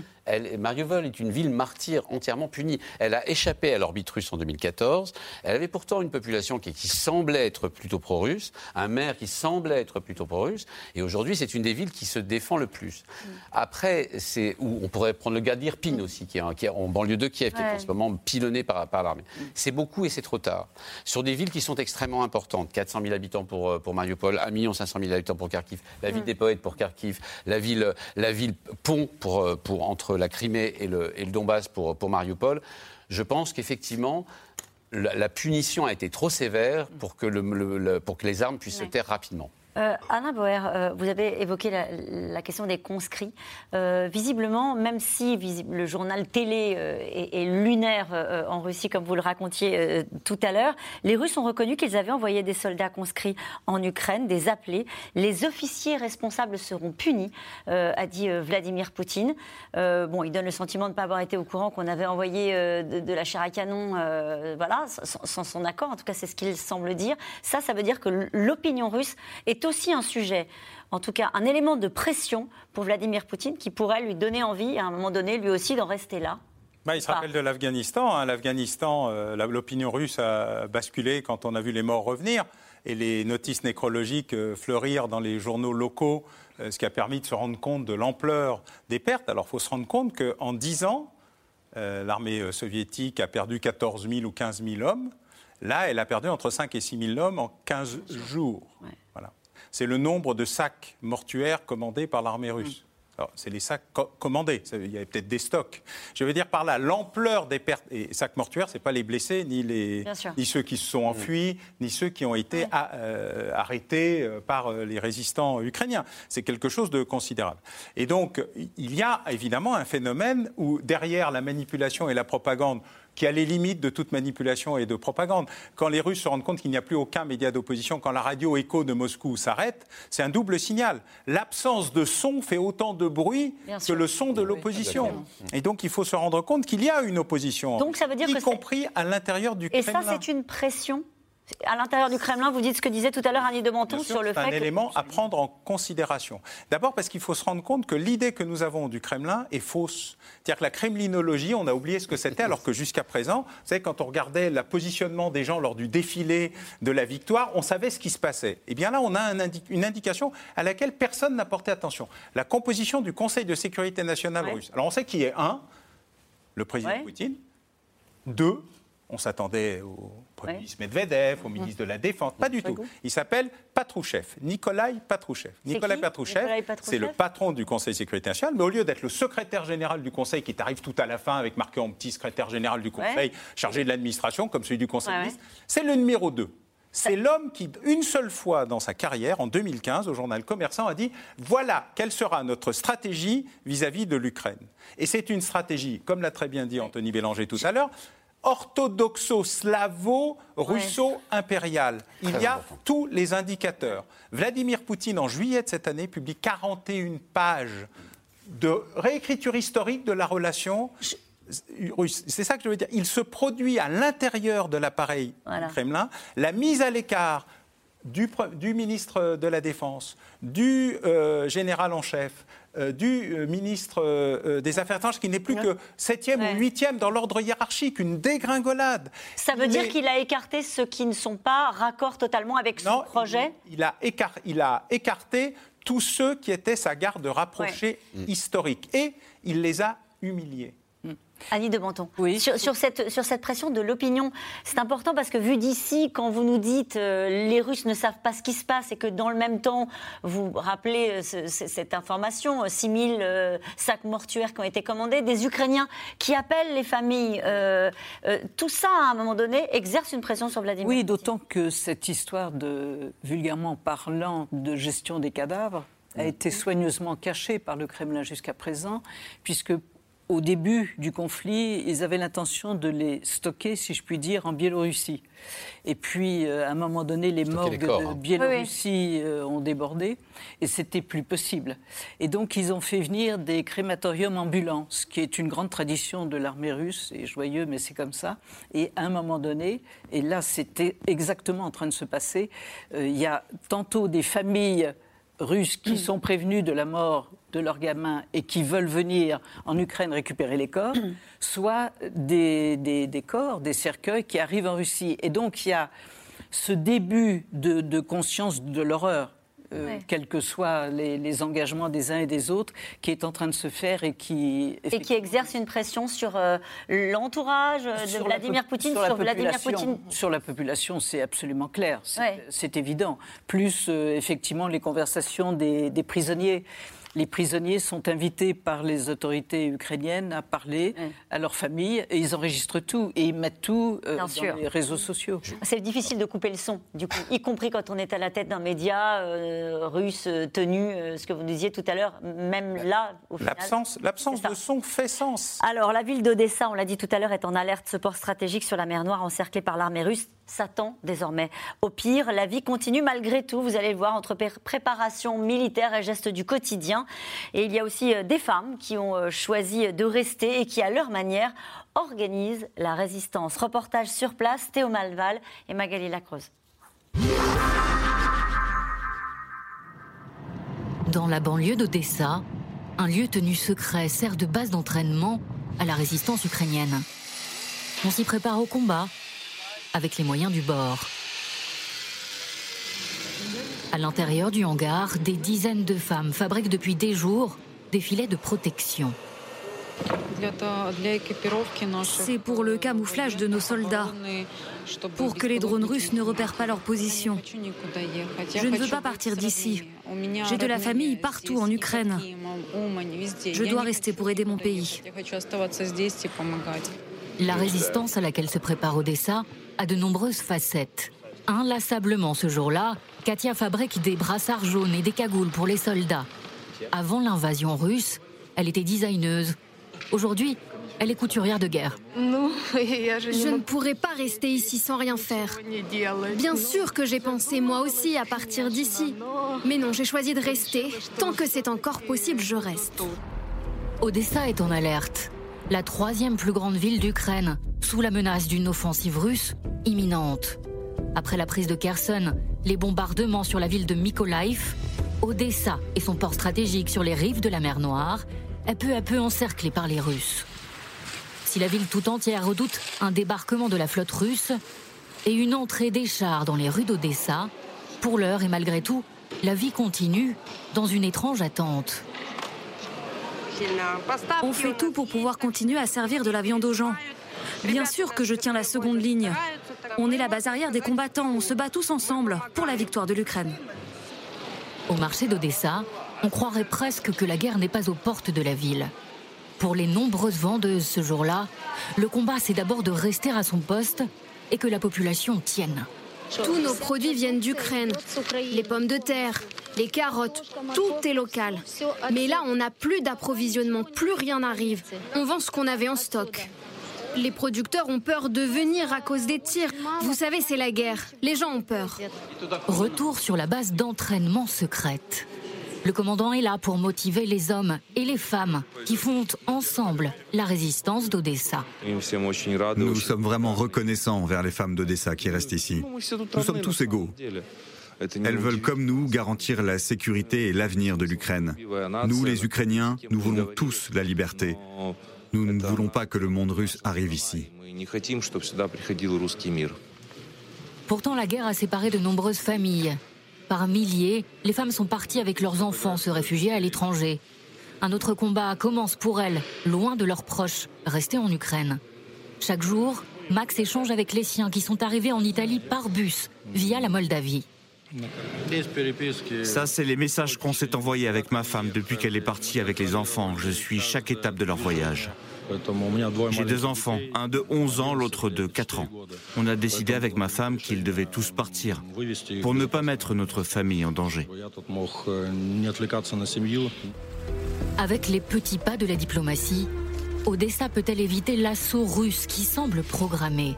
Mariupol est une ville martyre entièrement punie. Elle a échappé à l'orbite russe en 2014. Elle avait pourtant une population qui, semblait être plutôt pro-russe, un maire qui semblait être plutôt pro-russe. Et aujourd'hui, c'est une des villes qui se défend le plus. Mm. Après, c'est où on pourrait prendre le gars d'Irpin mm. aussi, qui est, qui est en banlieue de qui est en ce moment pilonné par, par l'armée. C'est beaucoup et c'est trop tard. Sur des villes qui sont extrêmement importantes, 400 000 habitants pour, euh, pour Mariupol, 1 500 000 habitants pour Kharkiv, la ville mm. des poètes pour Kharkiv, la ville, la ville pont pour, euh, pour, entre la Crimée et le, et le Donbass pour, pour Mariupol, je pense qu'effectivement, la, punition a été trop sévère pour que, le, pour que les armes puissent se taire rapidement. Euh, Alain Boer, euh, vous avez évoqué la, question des conscrits. Euh, visiblement, même si le journal télé est, lunaire en Russie, comme vous le racontiez tout à l'heure, les Russes ont reconnu qu'ils avaient envoyé des soldats conscrits en Ukraine, des appelés. Les officiers responsables seront punis, a dit Vladimir Poutine. bon, il donne le sentiment de ne pas avoir été au courant qu'on avait envoyé de, la chair à canon, voilà, sans, sans, son accord. En tout cas, c'est ce qu'il semble dire. Ça, ça veut dire que l'opinion russe est aussi un sujet, en tout cas un élément de pression pour Vladimir Poutine qui pourrait lui donner envie, à un moment donné, lui aussi, d'en rester là bah, il se rappelle de l'Afghanistan. Hein. L'Afghanistan, euh, l'opinion russe a basculé quand on a vu les morts revenir et les notices nécrologiques euh, fleurir dans les journaux locaux, euh, ce qui a permis de se rendre compte de l'ampleur des pertes. Alors il faut se rendre compte qu'en 10 ans, l'armée soviétique a perdu 14 000 ou 15 000 hommes. Là, elle a perdu entre 5 et 6 000 hommes en 15 jours. Voilà c'est le nombre de sacs mortuaires commandés par l'armée russe. c'est les sacs commandés. Il y avait peut-être des stocks. Je veux dire par là, l'ampleur des pertes. Et sacs mortuaires, c'est pas les blessés, ni, les, ni ceux qui se sont enfuis, ni ceux qui ont été euh, arrêtés euh, par euh, les résistants ukrainiens. C'est quelque chose de considérable. Et donc, il y a évidemment un phénomène où, derrière la manipulation et la propagande, qui a les limites de toute manipulation et de propagande. Quand les Russes se rendent compte qu'il n'y a plus aucun média d'opposition, quand la radio écho de Moscou s'arrête, c'est un double signal. L'absence de son fait autant de bruit que le son de l'opposition. Et donc il faut se rendre compte qu'il y a une opposition, donc, ça veut dire y compris à l'intérieur du Et Kremlin. Et ça, c'est une pression à l'intérieur du Kremlin, vous dites ce que disait tout à l'heure Annie de Menton sur le fait. C'est un élément à prendre en considération. D'abord parce qu'il faut se rendre compte que l'idée que nous avons du Kremlin est fausse. C'est-à-dire que la kremlinologie, on a oublié ce que c'était, alors que jusqu'à présent, vous savez, quand on regardait le positionnement des gens lors du défilé de la victoire, on savait ce qui se passait. Et eh bien là, on a une indication à laquelle personne n'a porté attention. La composition du Conseil de sécurité nationale russe. Alors on sait qui est un, le président Poutine. Deux, on s'attendait au Premier ministre Medvedev, au ministre de la Défense. Pas du tout. Il s'appelle Patrouchev, Nikolai Patrouchev. Nikolai Patrouchev, c'est le patron du Conseil de sécurité nationale, mais au lieu d'être le secrétaire général du Conseil, qui arrive tout à la fin avec marqué en petit secrétaire général du Conseil, chargé de l'administration, comme celui du Conseil de ministres, c'est le numéro 2. C'est l'homme qui, une seule fois dans sa carrière, en 2015, au journal Commerçant, a dit voilà quelle sera notre stratégie vis-à-vis -vis de l'Ukraine. Et c'est une stratégie, comme l'a très bien dit Anthony Bélanger tout à l'heure, orthodoxo-slavo-russo-impérial. Il y a tous les indicateurs. Vladimir Poutine, en juillet de cette année, publie 41 pages de réécriture historique de la relation russe. C'est ça que je veux dire. Il se produit à l'intérieur de l'appareil Kremlin la mise à l'écart du, ministre de la Défense, du euh, général en chef, du euh, ministre euh, des Affaires étrangères, qui n'est plus que septième ou huitième dans l'ordre hiérarchique, une dégringolade. Ça veut dire qu'il a écarté ceux qui ne sont pas raccord totalement avec son projet il, a il a écarté tous ceux qui étaient sa garde rapprochée historique. Et il les a humiliés. Annie de Menton, oui. sur, cette, sur cette pression de l'opinion, c'est important parce que vu d'ici, quand vous nous dites euh, les Russes ne savent pas ce qui se passe et que dans le même temps, vous rappelez euh, cette information, 6000 euh, sacs mortuaires qui ont été commandés, des Ukrainiens qui appellent les familles, tout ça, à un moment donné, exerce une pression sur Vladimir Oui, d'autant que cette histoire de, vulgairement parlant, de gestion des cadavres a été soigneusement cachée par le Kremlin jusqu'à présent, puisque au début du conflit, ils avaient l'intention de les stocker, si je puis dire, en Biélorussie. Et puis, euh, à un moment donné, les morgues de hein. Biélorussie euh, ont débordé et c'était plus possible. Et donc, ils ont fait venir des crématoriums ambulants, ce qui est une grande tradition de l'armée russe, et joyeux, mais c'est comme ça. Et à un moment donné, et là, c'était exactement en train de se passer, euh, il y a tantôt des familles russes qui sont prévenues de la mort de leurs gamins et qui veulent venir en Ukraine récupérer les corps, soit des, des, corps, des cercueils qui arrivent en Russie. Et donc il y a ce début de conscience de l'horreur euh, quels que soient les, engagements des uns et des autres, qui est en train de se faire et qui... Et qui exerce une pression sur euh, l'entourage de Vladimir Poutine, sur, Vladimir Poutine. Sur la population, c'est absolument clair, c'est évident. Plus, euh, effectivement, les conversations des prisonniers les prisonniers sont invités par les autorités ukrainiennes à parler à leur famille et ils enregistrent tout et ils mettent tout euh, dans les réseaux sociaux. C'est difficile de couper le son, du coup, y compris quand on est à la tête d'un média euh, russe euh, tenu, ce que vous disiez tout à l'heure, même là, au final. L'absence de son fait sens. Alors, la ville d'Odessa, on l'a dit tout à l'heure, est en alerte, ce port stratégique sur la mer Noire encerclé par l'armée russe s'attend désormais au pire. La vie continue malgré tout, vous allez le voir, entre préparation militaire et gestes du quotidien. Et il y a aussi euh, des femmes qui ont euh, choisi de rester et qui, à leur manière, organisent la résistance. Reportage sur place, Théo Malval et Magali Lacroze. Dans la banlieue d'Odessa, un lieu tenu secret sert de base d'entraînement à la résistance ukrainienne. On s'y prépare au combat avec les moyens du bord. À l'intérieur du hangar, des dizaines de femmes fabriquent depuis des jours des filets de protection. C'est pour le camouflage de nos soldats, pour que les drones russes ne repèrent pas leur position. Je ne veux pas partir d'ici. J'ai de la famille partout en Ukraine. Je dois rester pour aider mon pays. La résistance à laquelle se prépare Odessa a de nombreuses facettes. Inlassablement ce jour-là, Katia fabrique des brassards jaunes et des cagoules pour les soldats. Avant l'invasion russe, elle était designeuse. Aujourd'hui, elle est couturière de guerre. Je ne pourrais pas rester ici sans rien faire. Bien sûr que j'ai pensé moi aussi à partir d'ici. Mais non, j'ai choisi de rester. Tant que c'est encore possible, je reste. Odessa est en alerte. La troisième plus grande ville d'Ukraine, sous la menace d'une offensive russe imminente. Après la prise de Kherson, les bombardements sur la ville de Mykolaiv, Odessa et son port stratégique sur les rives de la mer Noire est peu à peu encerclée par les Russes. Si la ville tout entière redoute un débarquement de la flotte russe et une entrée des chars dans les rues d'Odessa, pour l'heure et malgré tout, la vie continue dans une étrange attente. On fait tout pour pouvoir continuer à servir de la viande aux gens. Bien sûr que je tiens la seconde ligne. On est la base arrière des combattants, on se bat tous ensemble pour la victoire de l'Ukraine. Au marché d'Odessa, on croirait presque que la guerre n'est pas aux portes de la ville. Pour les nombreuses vendeuses ce jour-là, le combat c'est d'abord de rester à son poste et que la population tienne. Tous nos produits viennent d'Ukraine. Les pommes de terre, les carottes, tout est local. Mais là, on n'a plus d'approvisionnement, plus rien n'arrive. On vend ce qu'on avait en stock. Les producteurs ont peur de venir à cause des tirs. Vous savez, c'est la guerre. Les gens ont peur. Retour sur la base d'entraînement secrète. Le commandant est là pour motiver les hommes et les femmes qui font ensemble la résistance d'Odessa. Nous sommes vraiment reconnaissants envers les femmes d'Odessa qui restent ici. Nous sommes tous égaux. Elles veulent, comme nous, garantir la sécurité et l'avenir de l'Ukraine. Nous, les Ukrainiens, nous voulons tous la liberté. Nous ne voulons pas que le monde russe arrive ici. Pourtant, la guerre a séparé de nombreuses familles. Par milliers, les femmes sont parties avec leurs enfants se réfugier à l'étranger. Un autre combat commence pour elles, loin de leurs proches, restés en Ukraine. Chaque jour, Max échange avec les siens qui sont arrivés en Italie par bus, via la Moldavie. Ça, c'est les messages qu'on s'est envoyés avec ma femme depuis qu'elle est partie avec les enfants. Je suis chaque étape de leur voyage. J'ai deux enfants, un de 11 ans, l'autre de 4 ans. On a décidé avec ma femme qu'ils devaient tous partir pour ne pas mettre notre famille en danger. Avec les petits pas de la diplomatie, Odessa peut-elle éviter l'assaut russe qui semble programmé?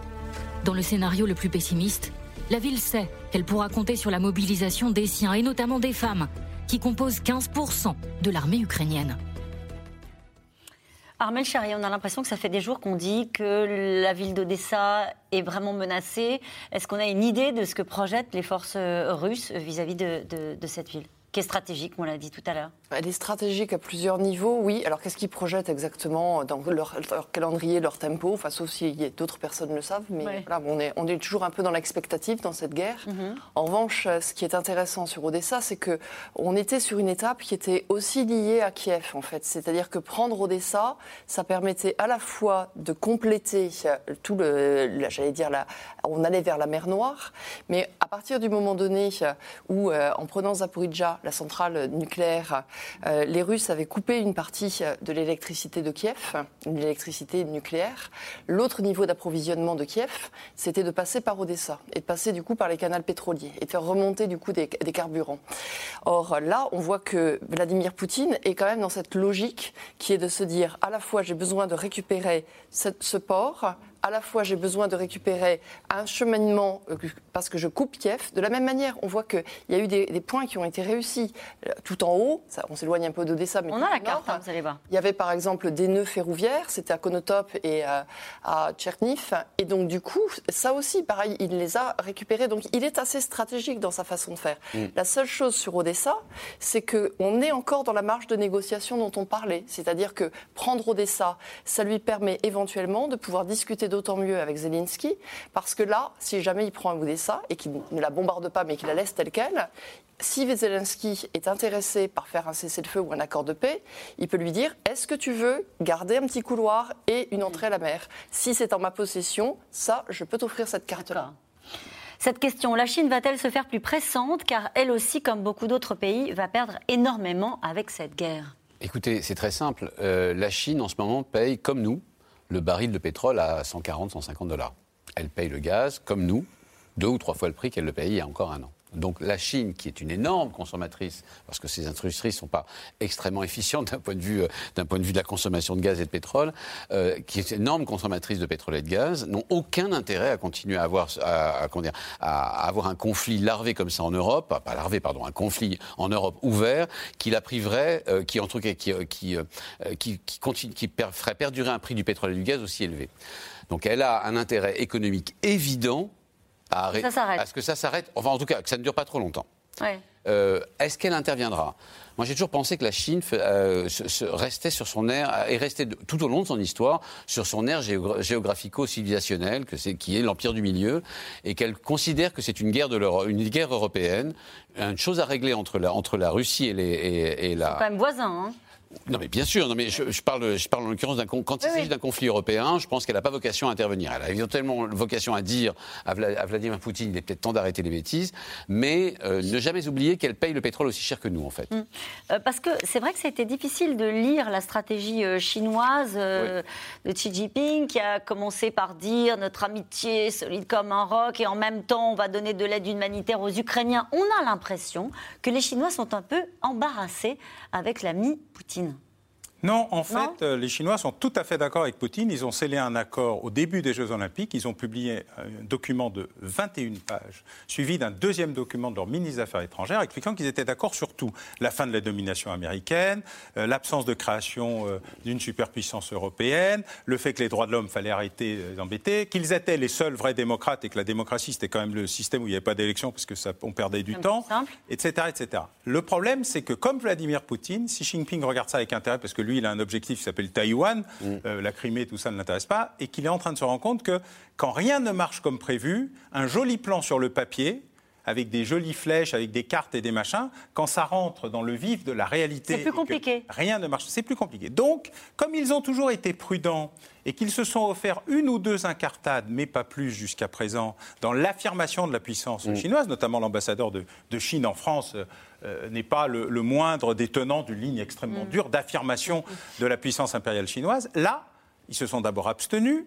Dans le scénario le plus pessimiste, la ville sait qu'elle pourra compter sur la mobilisation des siens et notamment des femmes, qui composent 15% de l'armée ukrainienne. Armel Chari, on a l'impression que ça fait des jours qu'on dit que la ville d'Odessa est vraiment menacée. Est-ce qu'on a une idée de ce que projettent les forces russes vis-à-vis de cette ville? Qui est stratégique, on l'a dit tout à l'heure Elle est stratégique à plusieurs niveaux, oui. Alors qu'est-ce qu'ils projettent exactement dans leur, calendrier, leur tempo? Enfin, sauf si d'autres personnes le savent, mais on, est, on est toujours un peu dans l'expectative dans cette guerre. Mhm. En revanche, ce qui est intéressant sur Odessa, c'est que on était sur une étape qui était aussi liée à Kiev, en fait. C'est-à-dire que prendre Odessa, ça permettait à la fois de compléter tout le, j'allais dire, la, on allait vers la mer Noire, mais à partir du moment donné où, euh, en prenant Zaporizhia, la centrale nucléaire, euh, les Russes avaient coupé une partie de l'électricité de Kiev, une électricité nucléaire. L'autre niveau d'approvisionnement de Kiev, c'était de passer par Odessa et de passer du coup par les canaux pétroliers et de faire remonter du coup des, carburants. Or là, on voit que Vladimir Poutine est quand même dans cette logique qui est de se dire à la fois j'ai besoin de récupérer ce port à la fois j'ai besoin de récupérer un cheminement euh, parce que je coupe Kiev. De la même manière, on voit qu'il y a eu des, points qui ont été réussis euh, tout en haut. Ça, on s'éloigne un peu d'Odessa, mais on a la carte, hein, vous allez voir. Il y avait par exemple des nœuds ferroviaires, c'était à Konotop et euh, à Tcherniv. Et donc du coup, ça aussi, pareil, il les a récupérés. Donc il est assez stratégique dans sa façon de faire. Mm. La seule chose sur Odessa, c'est qu'on est encore dans la marge de négociation dont on parlait. C'est-à-dire que prendre Odessa, ça lui permet éventuellement de pouvoir discuter d'autant mieux avec Zelensky, parce que là, si jamais il prend un bout ça et qu'il ne la bombarde pas, mais qu'il la laisse telle qu'elle, si Zelensky est intéressé par faire un cessez-le-feu ou un accord de paix, il peut lui dire est-ce que tu veux garder un petit couloir et une entrée à la mer? Si c'est en ma possession, ça, je peux t'offrir cette carte-là. Cette question, la Chine va-t-elle se faire plus pressante? Car elle aussi, comme beaucoup d'autres pays, va perdre énormément avec cette guerre Écoutez, c'est très simple. Euh, la Chine, en ce moment, paye, comme nous, le baril de pétrole à 140, 150 dollars. Elle paye le gaz, comme nous, deux ou trois fois le prix qu'elle le payait il y a encore un an. Donc la Chine, qui est une énorme consommatrice, parce que ces industries ne sont pas extrêmement efficientes d'un point, de vue, euh, d'un point de vue de la consommation de gaz et de pétrole, euh, qui est une énorme consommatrice de pétrole et de gaz, n'ont aucun intérêt à continuer à avoir, à, dire, à avoir un conflit larvé comme ça en Europe, pas larvé, pardon, un conflit en Europe ouvert, qui la priverait, euh, qui, en tout cas, qui, qui, qui, qui, continue, qui ferait perdurer un prix du pétrole et du gaz aussi élevé. Donc elle a un intérêt économique évident à, ce que ça s'arrête, enfin en tout cas que ça ne dure pas trop longtemps. Euh, est-ce qu'elle interviendra? Moi, j'ai toujours pensé que la Chine euh, restait sur son air et restait tout au long de son histoire sur son air géographico-civilisationnel, que c'est qui est l'empire du milieu, et qu'elle considère que c'est une guerre de une guerre européenne, une chose à régler entre la, entre la Russie et, les, et, et la. C'est quand même voisin. Hein non, mais bien sûr. Non, mais je, parle, je parle en l'occurrence d'un quand il s'agit d'un conflit européen, je pense qu'elle n'a pas vocation à intervenir. Elle a éventuellement vocation à dire à, Vladimir Poutine, il est peut-être temps d'arrêter les bêtises, mais euh, ne jamais oublier qu'elle paye le pétrole aussi cher que nous, en fait. Hum. Euh, parce que c'est vrai que c'était difficile de lire la stratégie euh, chinoise de Xi Jinping, qui a commencé par dire notre amitié solide comme un roc, et en même temps on va donner de l'aide humanitaire aux Ukrainiens. On a l'impression que les Chinois sont un peu embarrassés avec l'ami Poutine. Palestine non, en fait, euh, les Chinois sont tout à fait d'accord avec Poutine. Ils ont scellé un accord au début des Jeux Olympiques. Ils ont publié un document de 21 pages, suivi d'un deuxième document de leur ministre des Affaires étrangères, expliquant qu'ils étaient d'accord sur tout. La fin de la domination américaine, euh, l'absence de création euh, d'une superpuissance européenne, le fait que les droits de l'homme fallait arrêter d'embêter, qu'ils étaient les seuls vrais démocrates et que la démocratie, c'était quand même le système où il n'y avait pas d'élection parce que ça, on perdait du temps, etc., etc. Le problème, c'est que comme Vladimir Poutine, Xi Jinping regarde ça avec intérêt parce que lui, lui, il a un objectif qui s'appelle Taïwan, mm. euh, la Crimée, tout ça ne l'intéresse pas, et qu'il est en train de se rendre compte que quand rien ne marche comme prévu, un joli plan sur le papier, avec des jolies flèches, avec des cartes et des machins, quand ça rentre dans le vif de la réalité, c'est plus compliqué. Rien ne marche, c'est plus compliqué. Donc, comme ils ont toujours été prudents et qu'ils se sont offerts une ou deux incartades, mais pas plus jusqu'à présent, dans l'affirmation de la puissance mm. chinoise, notamment l'ambassadeur de, Chine en France. Euh, n'est pas le, moindre détenant d'une ligne extrêmement mm. dure d'affirmation de la puissance impériale chinoise. Là, ils se sont d'abord abstenus,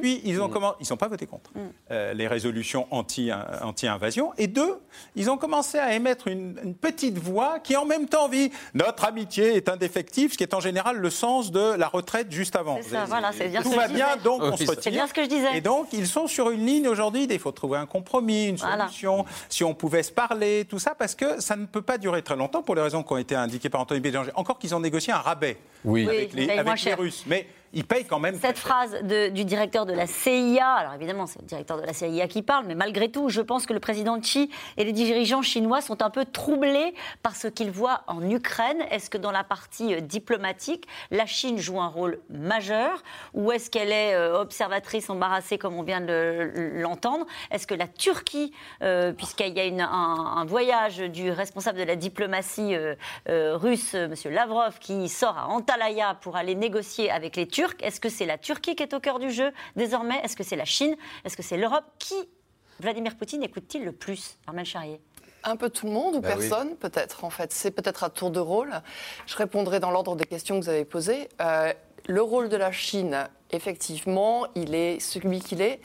puis, ils ont mm. ils sont pas votés contre mm. euh, les résolutions anti-invasion. et deux, ils ont commencé à émettre une, petite voix qui, en même temps, dit notre amitié est indéfectible, ce qui est en général le sens de la retraite juste avant. Ça, voilà, bien Tout va bien, donc on se retire. C'est bien ce que je disais. Et donc, ils sont sur une ligne aujourd'hui. Il faut trouver un compromis, une solution. Si on pouvait se parler, tout ça, parce que ça ne peut pas durer très longtemps pour les raisons qui ont été indiquées par Anthony Bélanger. Encore qu'ils ont négocié un rabais avec, les, avec les Russes. Mais il paye quand même. Cette phrase du directeur de la CIA, alors évidemment c'est le directeur de la CIA qui parle, mais malgré tout, je pense que le président Xi et les dirigeants chinois sont un peu troublés par ce qu'ils voient en Ukraine. Est-ce que dans la partie euh, diplomatique, la Chine joue un rôle majeur ou est-ce qu'elle est euh, observatrice embarrassée comme on vient de l'entendre? Est-ce que la Turquie, euh, puisqu'il y a un, voyage du responsable de la diplomatie russe, M. Lavrov, qui sort à Antalya pour aller négocier avec les Turcs, est-ce que c'est la Turquie qui est au cœur du jeu désormais? Est-ce que c'est la Chine? Est-ce que c'est l'Europe? Qui, Vladimir Poutine, écoute-t-il le plus Armel Charrier? Un peu tout le monde ou bah personne, peut-être, en fait. C'est peut-être à tour de rôle. Je répondrai dans l'ordre des questions que vous avez posées. Euh, le rôle de la Chine, effectivement, il est celui qu'il est.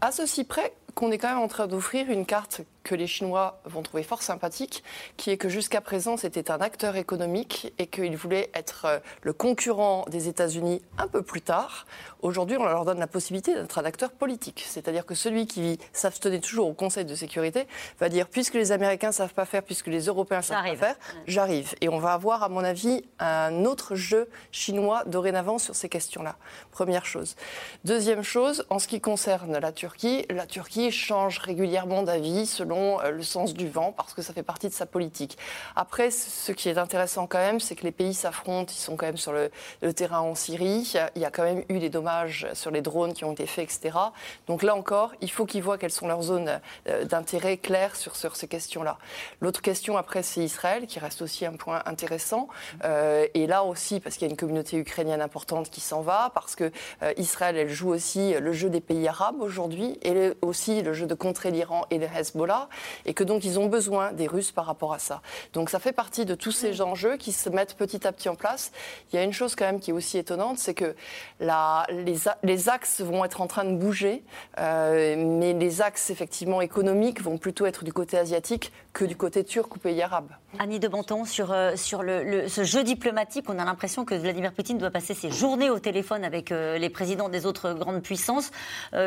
À ceci près qu'on est quand même en train d'offrir une carte que les Chinois vont trouver fort sympathique, qui est que jusqu'à présent, c'était un acteur économique et qu'il voulait être euh, le concurrent des États-Unis un peu plus tard. Aujourd'hui, on leur donne la possibilité d'être un acteur politique. C'est-à-dire que celui qui s'abstenait toujours au Conseil de sécurité va dire puisque les Américains ne savent pas faire, puisque les Européens ne savent pas faire, j'arrive. Et on va avoir, à mon avis, un autre jeu chinois dorénavant sur ces questions-là. Première chose. Deuxième chose, en ce qui concerne la Turquie, la Turquie change régulièrement d'avis selon selon le sens du vent, parce que ça fait partie de sa politique. Après, ce qui est intéressant quand même, c'est que les pays s'affrontent, ils sont quand même sur le, terrain en Syrie, il y a quand même eu des dommages sur les drones qui ont été faits, etc. Donc là encore, il faut qu'ils voient quelles sont leurs zones d'intérêt claires sur, ces questions-là. L'autre question après, c'est Israël, qui reste aussi un point intéressant. et là aussi, parce qu'il y a une communauté ukrainienne importante qui s'en va, parce que Israël, elle joue aussi le jeu des pays arabes aujourd'hui, et aussi le jeu de contrer l'Iran et le Hezbollah, et que donc ils ont besoin des Russes par rapport à ça. Donc ça fait partie de tous ces enjeux qui se mettent petit à petit en place. Il y a une chose quand même qui est aussi étonnante, c'est que la, les, les, axes vont être en train de bouger, euh, mais les axes effectivement économiques vont plutôt être du côté asiatique que du côté turc ou pays arabe. Annie de Bonton, sur, euh, sur le, ce jeu diplomatique, on a l'impression que Vladimir Poutine doit passer ses journées au téléphone avec euh, les présidents des autres grandes puissances,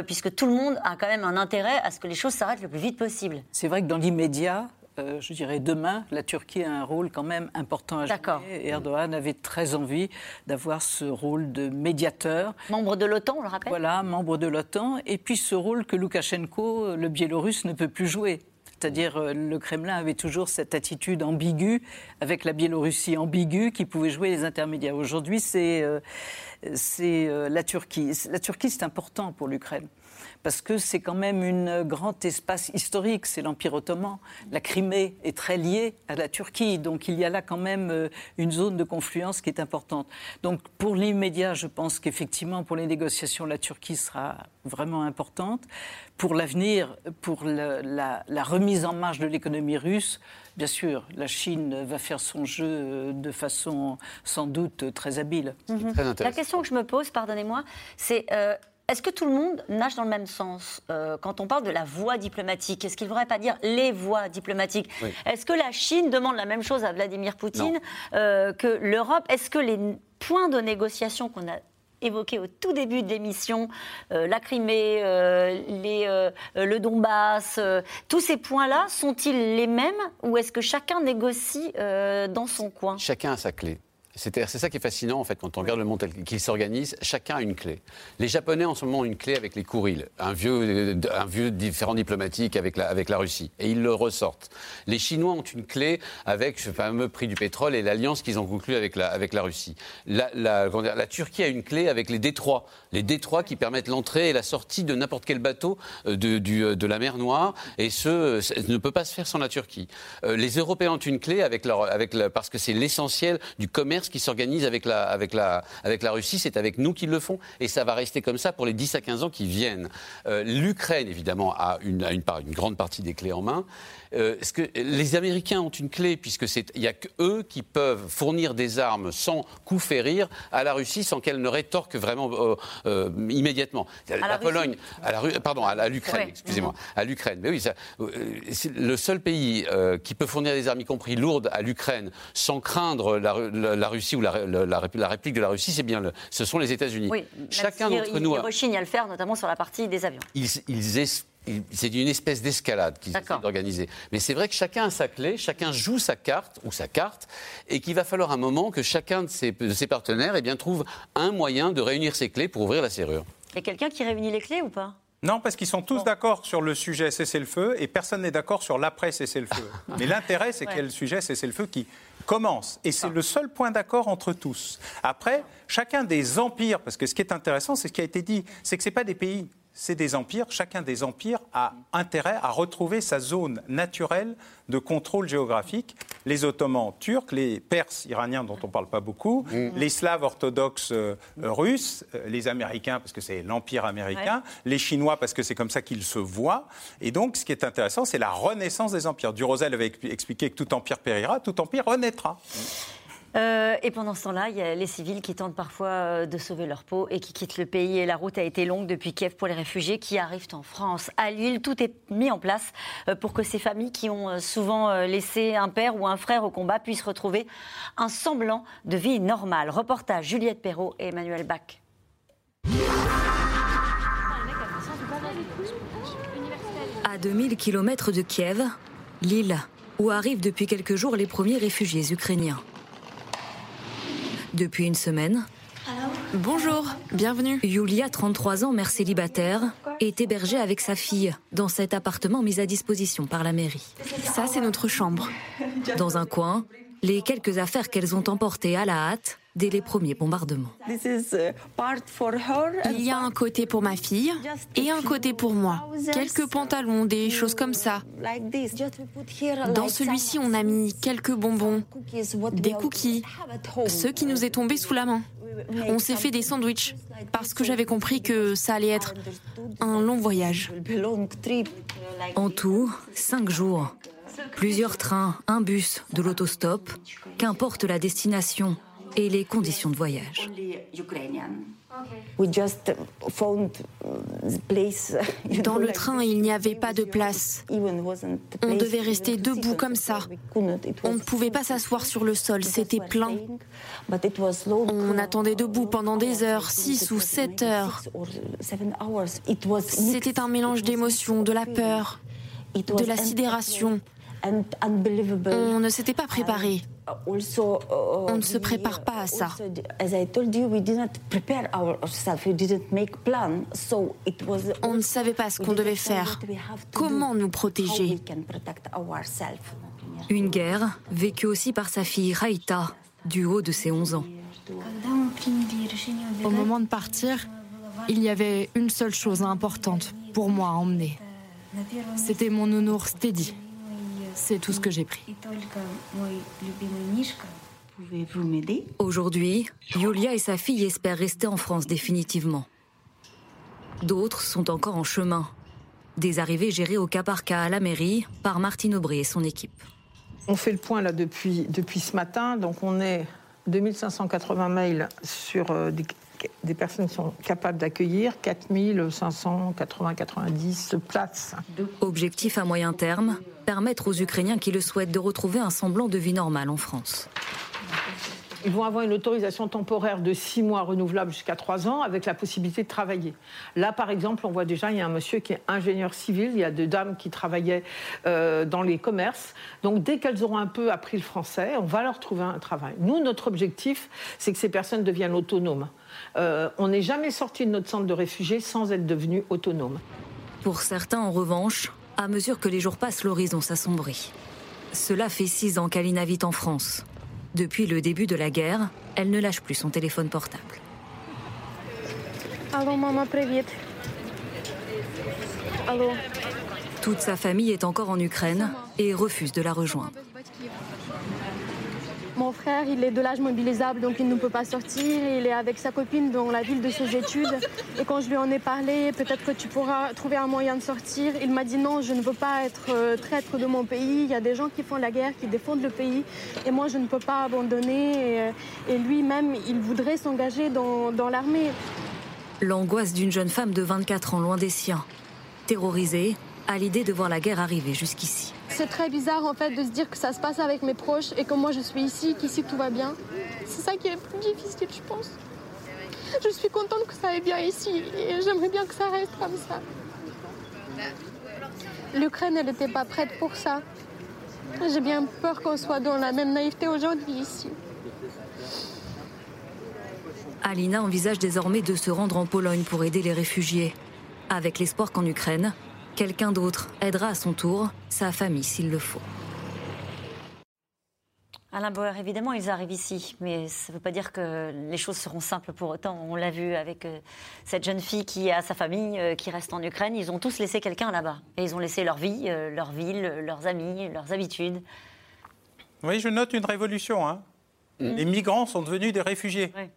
puisque tout le monde a quand même un intérêt à ce que les choses s'arrêtent le plus vite possible. C'est vrai que dans l'immédiat, euh, je dirais demain, la Turquie a un rôle quand même important à jouer. Et Erdogan avait très envie d'avoir ce rôle de médiateur. Membre de l'OTAN, on le rappelle Voilà, membre de l'OTAN. Et puis ce rôle que Loukachenko, le Biélorusse, ne peut plus jouer. C'est-à-dire, euh, le Kremlin avait toujours cette attitude ambiguë, avec la Biélorussie ambiguë, qui pouvait jouer les intermédiaires. Aujourd'hui, c'est euh, la Turquie. La Turquie, c'est important pour l'Ukraine parce que c'est quand même un grand espace historique, c'est l'Empire ottoman. La Crimée est très liée à la Turquie, donc il y a là quand même euh, une zone de confluence qui est importante. Donc pour l'immédiat, je pense qu'effectivement, pour les négociations, la Turquie sera vraiment importante. Pour l'avenir, pour la, remise en marche de l'économie russe, Bien sûr, la Chine va faire son jeu euh, de façon sans doute très habile. Mhm. la question que je me pose, pardonnez-moi, c'est euh, est-ce que tout le monde nage dans le même sens euh, Quand on parle de la voie diplomatique, est-ce qu'il ne faudrait pas dire les voies diplomatiques? Est-ce que la Chine demande la même chose à Vladimir Poutine euh, que l'Europe? Est-ce que les points de qu'on a évoqués au tout début de l'émission, euh, la Crimée, le Donbass, tous ces points-là sont-ils les mêmes ou est-ce que chacun négocie dans son coin? Chacun a sa clé. C'est ça qui est fascinant, en fait, quand on regarde le monde qui s'organise, chacun a une clé. Les Japonais, en ce moment, ont une clé avec les Kourils, un vieux, un vieux différent diplomatique avec la, avec la Russie, et ils le ressortent. Les Chinois ont une clé avec ce fameux prix du pétrole et l'alliance qu'ils ont conclue avec la, avec la Russie. La, la, Turquie a une clé avec les détroits, les détroits qui permettent l'entrée et la sortie de n'importe quel bateau euh, euh, de la mer Noire, et ce, ne peut pas se faire sans la Turquie. Euh, les Européens ont une clé parce que c'est l'essentiel du commerce qui s'organise avec la, Russie, c'est avec nous qu'ils le font, et ça va rester comme ça pour les 10 à 15 ans qui viennent. Euh, L'Ukraine, évidemment, a une grande partie des clés en main. Euh, ce que les Américains ont une clé, puisque il n'y a qu'eux qui peuvent fournir des armes sans coup férir à la Russie, sans qu'elle ne rétorque vraiment euh, euh, immédiatement? À la, Pologne, à la, pardon, à l'Ukraine, excusez-moi, à l'Ukraine. Mais oui, c'est le seul pays qui peut fournir des armes, y compris lourdes, à l'Ukraine, sans craindre la, Russie ou la, réplique de la Russie, c'est bien, le, ce sont les États-Unis. Oui, Chacun d'entre nous. Ils rechignent à le faire, notamment sur la partie des avions. Ils, ils c'est une espèce d'escalade qu'ils essaient d'organiser. Mais c'est vrai que chacun a sa clé, chacun joue sa carte ou sa carte, et qu'il va falloir un moment que chacun de ses, partenaires eh bien, trouve un moyen de réunir ses clés pour ouvrir la serrure. Il y a quelqu'un qui réunit les clés ou pas? Non, parce qu'ils sont tous d'accord sur le sujet cessez-le-feu et personne n'est d'accord sur l'après cessez-le-feu. Mais l'intérêt, c'est qu'il y a le sujet cessez-le-feu qui commence. Et c'est ah. le seul point d'accord entre tous. Après, chacun des empires, parce que ce qui est intéressant, c'est ce qui a été dit, c'est que ce pas des pays c'est des empires. Chacun des empires a intérêt à retrouver sa zone naturelle de contrôle géographique. Les Ottomans turcs, les Perses iraniens dont on ne parle pas beaucoup, mm. les Slaves orthodoxes euh, russes, euh, les Américains parce que c'est l'empire américain, les Chinois parce que c'est comme ça qu'ils se voient. Et donc, ce qui est intéressant, c'est la renaissance des empires. Durosel avait expliqué que tout empire périra, tout empire renaîtra. Euh, et pendant ce temps-là, il y a les civils qui tentent parfois euh, de sauver leur peau et qui quittent le pays. Et la route a été longue depuis Kiev pour les réfugiés qui arrivent en France. À Lille, tout est mis en place euh, pour que ces familles qui ont souvent laissé un père ou un frère au combat puissent retrouver un semblant de vie normale. Reportage Juliette Perrault et Emmanuel Bach. À 2000 km de Kiev, Lille, où arrivent depuis quelques jours les premiers réfugiés ukrainiens. Depuis une semaine. Bonjour, bienvenue. Yulia, 33 ans, mère célibataire, est hébergé avec sa fille dans cet appartement mis à disposition par la mairie. Ça, c'est notre chambre. Dans un coin, les quelques affaires qu'elles ont emportées à la hâte dès les premiers bombardements. Il y a un côté pour ma fille et un côté pour moi. Quelques pantalons, des choses comme ça. Dans celui-ci, on a mis quelques bonbons, des cookies, ce qui nous est tombé sous la main. On s'est fait des sandwichs parce que j'avais compris que ça allait être un long voyage. En tout, cinq jours. Plusieurs trains, un bus, de l'autostop, qu'importe la destination et les conditions de voyage. Dans le train, il n'y avait pas de place. On devait rester debout comme ça. On ne pouvait pas s'asseoir sur le sol, c'était plein. On attendait debout pendant des heures, 6 ou 7 heures. C'était un mélange d'émotions, de la peur, de la sidération. On ne s'était pas préparé. On ne se prépare pas à ça. On ne savait pas ce qu'on devait faire, comment nous protéger? Une guerre vécue aussi par sa fille Raïta, du haut de ses 11 ans. Au moment de partir, il y avait une seule chose importante pour moi à emmener. C'était mon nounours Teddy. C'est tout ce que j'ai pris. Pouvez-vous m'aider? Aujourd'hui, Yulia et sa fille espèrent rester en France définitivement. D'autres sont encore en chemin. Des arrivées gérées au cas par cas à la mairie par Martine Aubry et son équipe. On fait le point là depuis, depuis ce matin. Donc on est 2580 mails sur euh, des, des, personnes qui sont capables d'accueillir 4580-90 places. Objectif à moyen terme, permettre aux Ukrainiens qui le souhaitent de retrouver un semblant de vie normale en France. Ils vont avoir une autorisation temporaire de six mois renouvelable jusqu'à trois ans avec la possibilité de travailler. Là, par exemple, on voit déjà, il y a un monsieur qui est ingénieur civil, il y a deux dames qui travaillaient euh, dans les commerces. Donc, dès qu'elles auront un peu appris le français, on va leur trouver un travail. Nous, notre objectif, c'est que ces personnes deviennent autonomes. Euh, on n'est jamais sorti de notre centre de réfugiés sans être devenu autonome. Pour certains, en revanche, à mesure que les jours passent, l'horizon s'assombrit. Cela fait six ans qu'Alina vit en France. Depuis le début de la guerre, elle ne lâche plus son téléphone portable. Allô, maman, vite. Allô. Toute sa famille est encore en Ukraine et refuse de la rejoindre. Mon frère, il est de l'âge mobilisable, donc il ne peut pas sortir. Il est avec sa copine dans la ville de ses études. Et quand je lui en ai parlé, peut-être que tu pourras trouver un moyen de sortir, il m'a dit non, je ne veux pas être euh, traître de mon pays. Il y a des gens qui font la guerre, qui défendent le pays. Et moi, je ne peux pas abandonner. Et, lui-même, il voudrait s'engager dans l'armée. L'angoisse d'une jeune femme de 24 ans loin des siens. Terrorisée, à l'idée de voir la guerre arriver jusqu'ici. C'est très bizarre en fait de se dire que ça se passe avec mes proches et que moi je suis ici, qu'ici tout va bien. C'est ça qui est le plus difficile, je pense. Je suis contente que ça aille bien ici et j'aimerais bien que ça reste comme ça. L'Ukraine, n'était pas prête pour ça. J'ai bien peur qu'on soit dans la même naïveté aujourd'hui ici. Alina envisage désormais de se rendre en Pologne pour aider les réfugiés, avec l'espoir qu'en Ukraine, Quelqu'un d'autre aidera à son tour sa famille s'il le faut. Alain Bauer, évidemment, ils arrivent ici, mais ça ne veut pas dire que les choses seront simples pour autant. On l'a vu avec euh, cette jeune fille qui a sa famille, euh, qui reste en Ukraine. Ils ont tous laissé quelqu'un là-bas. Et ils ont laissé leur vie, euh, leur ville, leurs amis, leurs habitudes. Oui, je note une révolution. Hein. Mm. Les migrants sont devenus des réfugiés. Oui.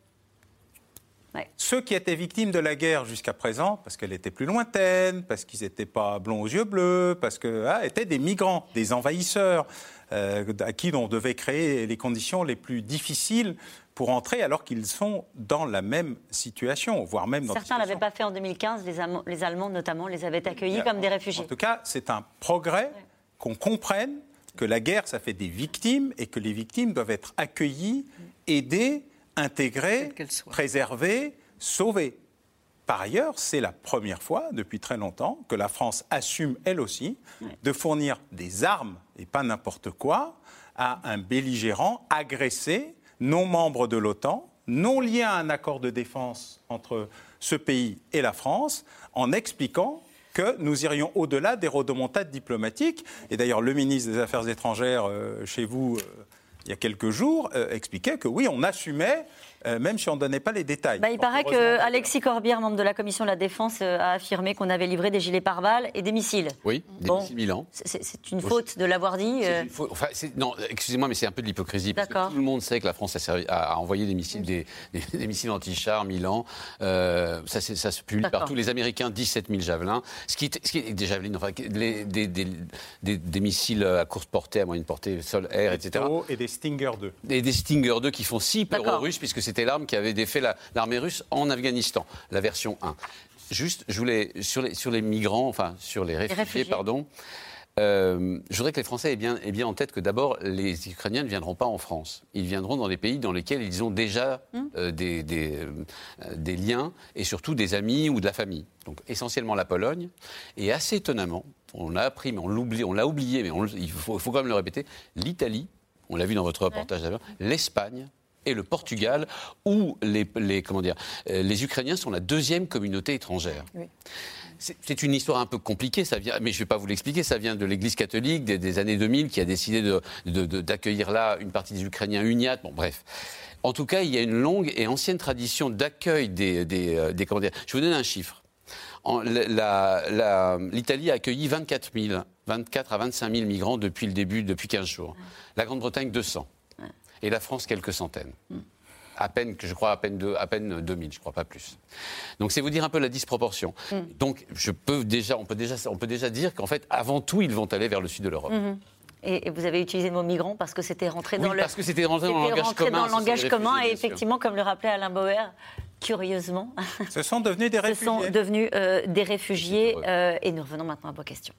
Ceux qui étaient victimes de la guerre jusqu'à présent, parce qu'elle était plus lointaine, parce qu'ils n'étaient pas blonds aux yeux bleus, parce que ah, étaient des migrants, des envahisseurs, euh, à qui on devait créer les conditions les plus difficiles pour entrer, alors qu'ils sont dans la même situation, voire même dans Certains ne l'avaient pas fait en 2015, les, les, Allemands notamment les avaient accueillis comme des réfugiés. En tout cas, c'est un progrès qu'on comprenne que la guerre, ça fait des victimes et que les victimes doivent être accueillies, aidées intégrer, préserver, sauver. Par ailleurs, c'est la première fois depuis très longtemps que la France assume, elle aussi, de fournir des armes, et pas n'importe quoi, à un belligérant agressé, non membre de l'OTAN, non lié à un accord de défense entre ce pays et la France en expliquant que nous irions au-delà des rodomontades diplomatiques. Et d'ailleurs, le ministre des Affaires étrangères euh, chez vous, euh, il y a quelques jours, euh, expliquait que oui, on assumait euh, même si on ne donnait pas les détails. Bah, il paraît que Alexis Corbière, membre de la commission de la Défense, euh, a affirmé qu'on avait livré des gilets pare-balles et des missiles. Oui, des missiles Milan. C'est une faute de l'avoir dit. Euh. non, excusez-moi, mais c'est un peu de l'hypocrisie. Parce que tout le monde sait que la France a, envoyé des missiles, des, missiles anti-chars Milan. ça, ça, se publie partout. Les Américains, 17 000 javelins. Ce qui est, ce qui est des javelins, enfin, des, des, missiles à courte portée, à moyenne portée, sol-air, etc. Et des Stinger 2. Et des Stinger 2 qui font si peur aux Russes, puisque c'était l'arme qui avait défait l'armée russe en Afghanistan, la version 1. Juste, je voulais, sur les, sur les migrants, enfin, sur les réfugiés, pardon, euh, je voudrais que les Français aient bien, aient bien en tête que d'abord, les Ukrainiens ne viendront pas en France. Ils viendront dans des pays dans lesquels ils ont déjà hum. euh, des, des, euh, des, liens et surtout des amis ou de la famille. Donc essentiellement la Pologne. Et assez étonnamment, on l'a appris, mais on l'a oublié, mais il, faut, faut, quand même le répéter, l'Italie, on l'a vu dans votre reportage d'ailleurs, l'Espagne et le Portugal, où les, comment dire, euh, les Ukrainiens sont la deuxième communauté étrangère. C'est une histoire un peu compliquée, ça vient, mais je ne vais pas vous l'expliquer. Ça vient de l'Église catholique des, années 2000 qui a décidé d'accueillir là une partie des Ukrainiens uniates. Bon, bref. En tout cas, il y a une longue et ancienne tradition d'accueil des, des, euh, Je vais vous donner un chiffre. L'Italie a accueilli 24 000, 24 à 25 000 migrants depuis le début, depuis 15 jours. La Grande-Bretagne, 200 et la France quelques centaines. À peine, je crois, à peine, deux, à peine 2000, je crois pas plus. Donc c'est vous dire un peu la disproportion. Mm. Donc je peux déjà, on, peut déjà, on peut déjà dire qu'en fait, avant tout, ils vont aller vers le sud de l'Europe. Mm-hmm. Et, vous avez utilisé le mot migrant parce que c'était rentré dans le parce que c'était rentré dans le langage commun. Dans le langage commun et effectivement, comme le rappelait Alain Bauer, curieusement, ce sont devenus des réfugiés. Ce sont devenus euh, des réfugiés. Euh, et nous revenons maintenant à vos questions.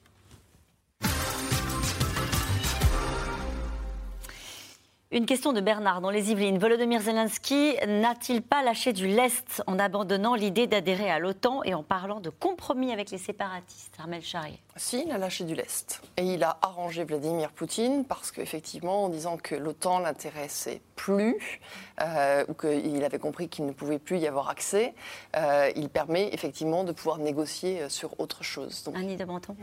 Une question de Bernard dans les Yvelines. Volodymyr Zelensky n'a-t-il pas lâché du lest en abandonnant l'idée d'adhérer à l'OTAN et en parlant de compromis avec les séparatistes Armel Charrier Si, il a lâché du lest. Et il a arrangé Vladimir Poutine parce qu'effectivement, en disant que l'OTAN l'intéressait plus, euh, ou qu'il avait compris qu'il ne pouvait plus y avoir accès, euh, il permet effectivement de pouvoir négocier euh, sur autre chose. Donc... Annie de Menton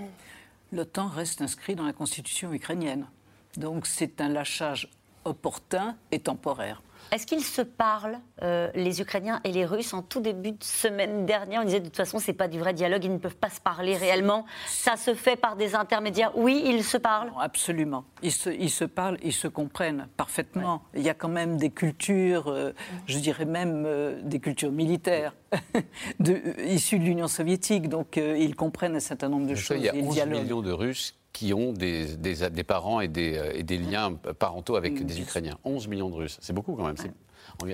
L'OTAN reste inscrit dans la constitution ukrainienne. Donc c'est un lâchage opportun et temporaire. Est-ce qu'ils se parlent, euh, les Ukrainiens et les Russes, en tout début de semaine dernière? On disait de toute façon, ce n'est pas du vrai dialogue, ils ne peuvent pas se parler réellement. Ça se fait par des intermédiaires. Oui, ils se parlent Absolument. Ils se, ils se, parlent, ils se comprennent parfaitement. Il y a quand même des cultures, euh, je dirais même euh, des cultures militaires, de, issues de l'Union soviétique. Donc ils comprennent un certain nombre de choses. il y a 11 millions de Russes qui ont des, des, parents et des, et des, liens parentaux avec des Ukrainiens. 11 millions de Russes, c'est beaucoup quand même.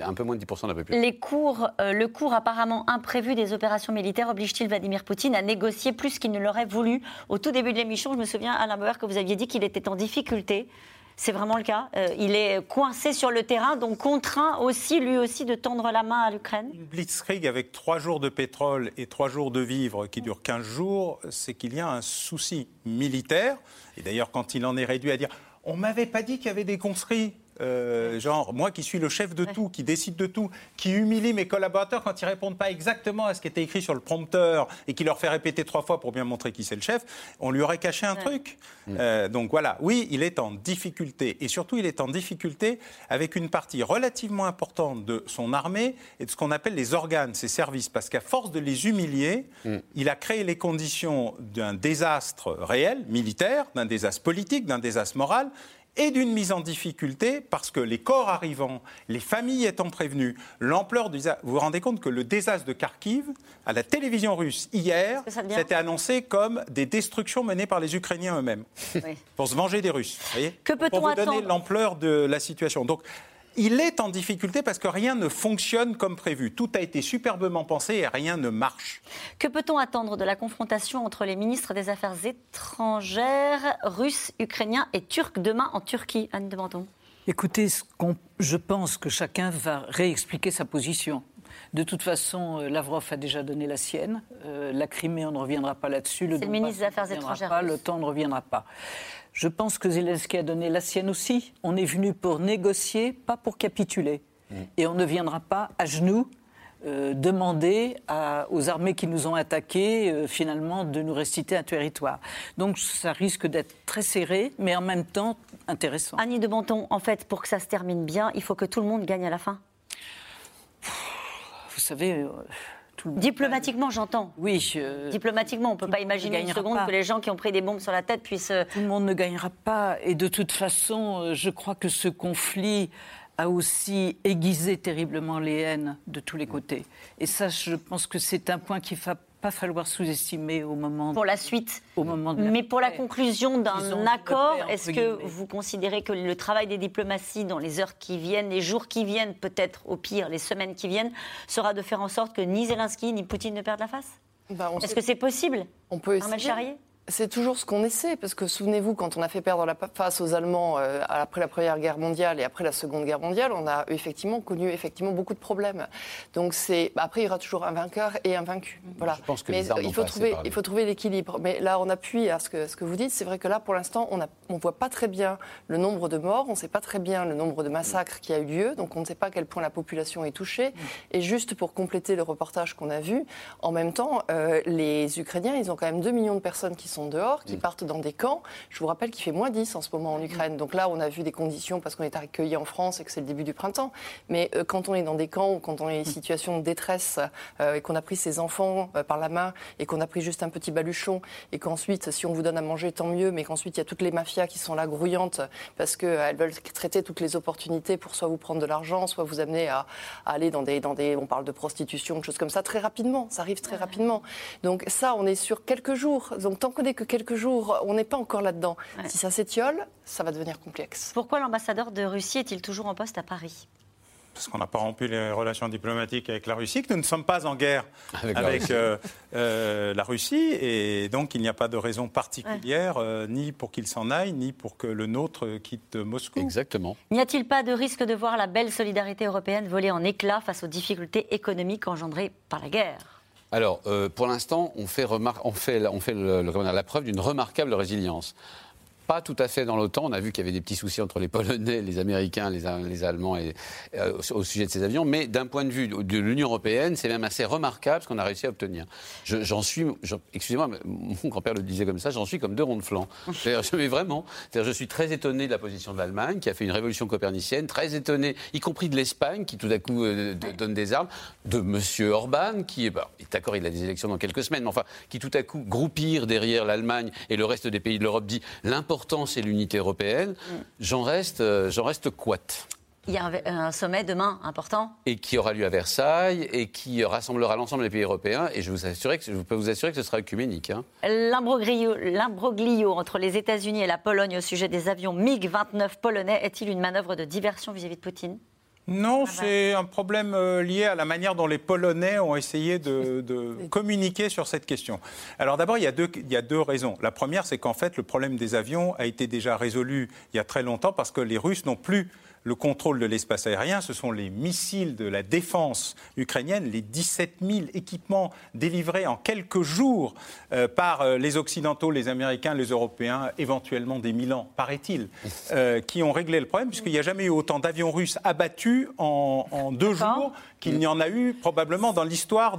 Un peu moins de 10% de la population. Les cours, euh, le cours apparemment imprévu des opérations militaires oblige-t-il Vladimir Poutine à négocier plus qu'il ne l'aurait voulu? Au tout début de l'émission, je me souviens, Alain Bauer, que vous aviez dit qu'il était en difficulté c'est vraiment le cas. Euh, il est coincé sur le terrain, donc contraint aussi, lui aussi, de tendre la main à l'Ukraine. Une blitzkrieg avec trois jours de pétrole et trois jours de vivres qui durent 15 jours, c'est qu'il y a un souci militaire. Et d'ailleurs, quand il en est réduit à dire on m'avait pas dit qu'il y avait des conscrits. Euh, genre, moi qui suis le chef de tout, qui décide de tout, qui humilie mes collaborateurs quand ils répondent pas exactement à ce qui était écrit sur le prompteur et qui leur fait répéter trois fois pour bien montrer qui c'est le chef, on lui aurait caché un truc. Mm. Euh, donc voilà, oui, il est en difficulté. Et surtout, il est en difficulté avec une partie relativement importante de son armée et de ce qu'on appelle les organes, ses services. Parce qu'à force de les humilier, mm. il a créé les conditions d'un désastre réel, militaire, d'un désastre politique, d'un désastre moral et d'une mise en difficulté parce que les corps arrivant, les familles étant prévenues, l'ampleur du Vous vous rendez compte que le désastre de Kharkiv, à la télévision russe hier, c'était annoncé comme des destructions menées par les Ukrainiens eux-mêmes pour se venger des Russes. Voyez? Que peut-on Pour vous donner l'ampleur de la situation. Donc, il est en difficulté parce que rien ne fonctionne comme prévu. Tout a été superbement pensé et rien ne marche. Que peut-on attendre de la confrontation entre les ministres des Affaires étrangères russes, ukrainiens et turcs demain en Turquie Anne de Menton? Écoutez, je pense que chacun va réexpliquer sa position. De toute façon, euh, Lavrov a déjà donné la sienne. Euh, la Crimée, on ne reviendra pas là-dessus. Le, le ministre des Affaires étrangères. Pas, le temps ne reviendra pas. Je pense que Zelensky a donné la sienne aussi. On est venu pour négocier, pas pour capituler. Mm. Et on ne viendra pas à genoux euh, demander aux armées qui nous ont attaqués, euh, finalement, de nous restituer un territoire. Donc ça risque d'être très serré, mais en même temps intéressant. Annie de Bonton, en fait, pour que ça se termine bien, il faut que tout le monde gagne à la fin? Vous savez. Diplomatiquement, j'entends. Oui. Diplomatiquement, on ne peut pas imaginer une seconde que les gens qui ont pris des bombes sur la tête puissent. Tout le monde ne gagnera pas. Et de toute façon, je crois que ce conflit a aussi aiguisé terriblement les haines de tous les côtés. Et ça, je pense que c'est un point qu'il ne va pas falloir sous-estimer au moment pour la suite. Au moment de Mais pour la conclusion d'un accord, est-ce que vous considérez que le travail des diplomaties dans les heures qui viennent, les jours qui viennent, peut-être au pire les semaines qui viennent, sera de faire en sorte que ni Zelensky ni Poutine ne perdent la face? Bah, Est-ce que c'est possible? On peut essayer. C'est toujours ce qu'on essaie, parce que souvenez-vous, quand on a fait perdre la face aux Allemands euh, après la Première Guerre mondiale et après la Seconde Guerre mondiale, on a effectivement connu effectivement beaucoup de problèmes. Donc c'est après il y aura toujours un vainqueur et un vaincu. Voilà. Je pense que Mais il faut trouver, il faut trouver l'équilibre. Mais là, on appuie à ce que ce que vous dites. C'est vrai que là, pour l'instant, on ne on voit pas très bien le nombre de morts, on ne sait pas très bien le nombre de massacres qui a eu lieu, donc on ne sait pas à quel point la population est touchée. Et juste pour compléter le reportage qu'on a vu, en même temps, euh, les Ukrainiens, ils ont quand même 2 millions de personnes qui sont dehors, qui mm. partent dans des camps. Je vous rappelle qu'il fait moins 10 en ce moment en mm. Ukraine. Donc là, on a vu des conditions parce qu'on est accueillis en France et que c'est le début du printemps. Mais euh, quand on est dans des camps ou quand on est en situation de détresse euh, et qu'on a pris ses enfants euh, par la main et qu'on a pris juste un petit baluchon et qu'ensuite, si on vous donne à manger, tant mieux, mais qu'ensuite, il y a toutes les mafias qui sont là grouillantes parce qu'elles veulent traiter toutes les opportunités pour soit vous prendre de l'argent, soit vous amener à, aller dans des, dans des. On parle de prostitution, de choses comme ça, très rapidement. Ça arrive très rapidement. Donc ça, on est sur quelques jours. Donc tant qu'on que quelques jours, on n'est pas encore là-dedans. Si ça s'étiole, ça va devenir complexe. Pourquoi l'ambassadeur de Russie est-il toujours en poste à Paris? Parce qu'on n'a pas rompu les relations diplomatiques avec la Russie, que nous ne sommes pas en guerre avec, euh, euh, la, Russie. et donc il n'y a pas de raison particulière, euh, ni pour qu'il s'en aille, ni pour que le nôtre quitte Moscou. Exactement. N'y a-t-il pas de risque de voir la belle solidarité européenne voler en éclats face aux difficultés économiques engendrées par la guerre? Alors, euh, pour l'instant, on fait, on fait, on fait la preuve d'une remarquable résilience pas tout à fait dans l'OTAN. On a vu qu'il y avait des petits soucis entre les Polonais, les Américains, les, les Allemands et, euh, au sujet de ces avions. Mais d'un point de vue de l'Union européenne, c'est même assez remarquable ce qu'on a réussi à obtenir. J'en suis, excusez-moi, mon grand-père le disait comme ça, j'en suis comme deux ronds de flanc. Je vais vraiment. Je suis très étonné de la position de l'Allemagne, qui a fait une révolution copernicienne, très étonné, y compris de l'Espagne, qui tout à coup euh, donne des armes, de M. Orban, qui est, bah, d'accord, il a des élections dans quelques semaines, mais enfin, qui tout à coup groupir derrière l'Allemagne et le reste des pays de l'Europe dit l'important l'important, c'est l'unité européenne. J'en reste, euh, j'en reste couate. Il y a un, sommet demain important. Et qui aura lieu à Versailles et qui rassemblera l'ensemble des pays européens. Et je, vous assurer que, je peux vous assurer que ce sera œcuménique. Hein. L'imbroglio entre les États-Unis et la Pologne au sujet des avions MiG-29 polonais est-il une manœuvre de diversion vis-à-vis de Poutine? Non, ah bah. c'est un problème euh, lié à la manière dont les Polonais ont essayé de, communiquer sur cette question. Alors d'abord, il, il, y a deux raisons. La première, c'est qu'en fait, le problème des avions a été déjà résolu il y a très longtemps parce que les Russes n'ont plus le contrôle de l'espace aérien, ce sont les missiles de la défense ukrainienne, les 17 000 équipements délivrés en quelques jours euh, par euh, les Occidentaux, les Américains, les Européens, éventuellement des Milans, paraît-il, euh, qui ont réglé le problème, puisqu'il n'y a jamais eu autant d'avions russes abattus en, deux jours qu'il n'y en a eu probablement dans l'histoire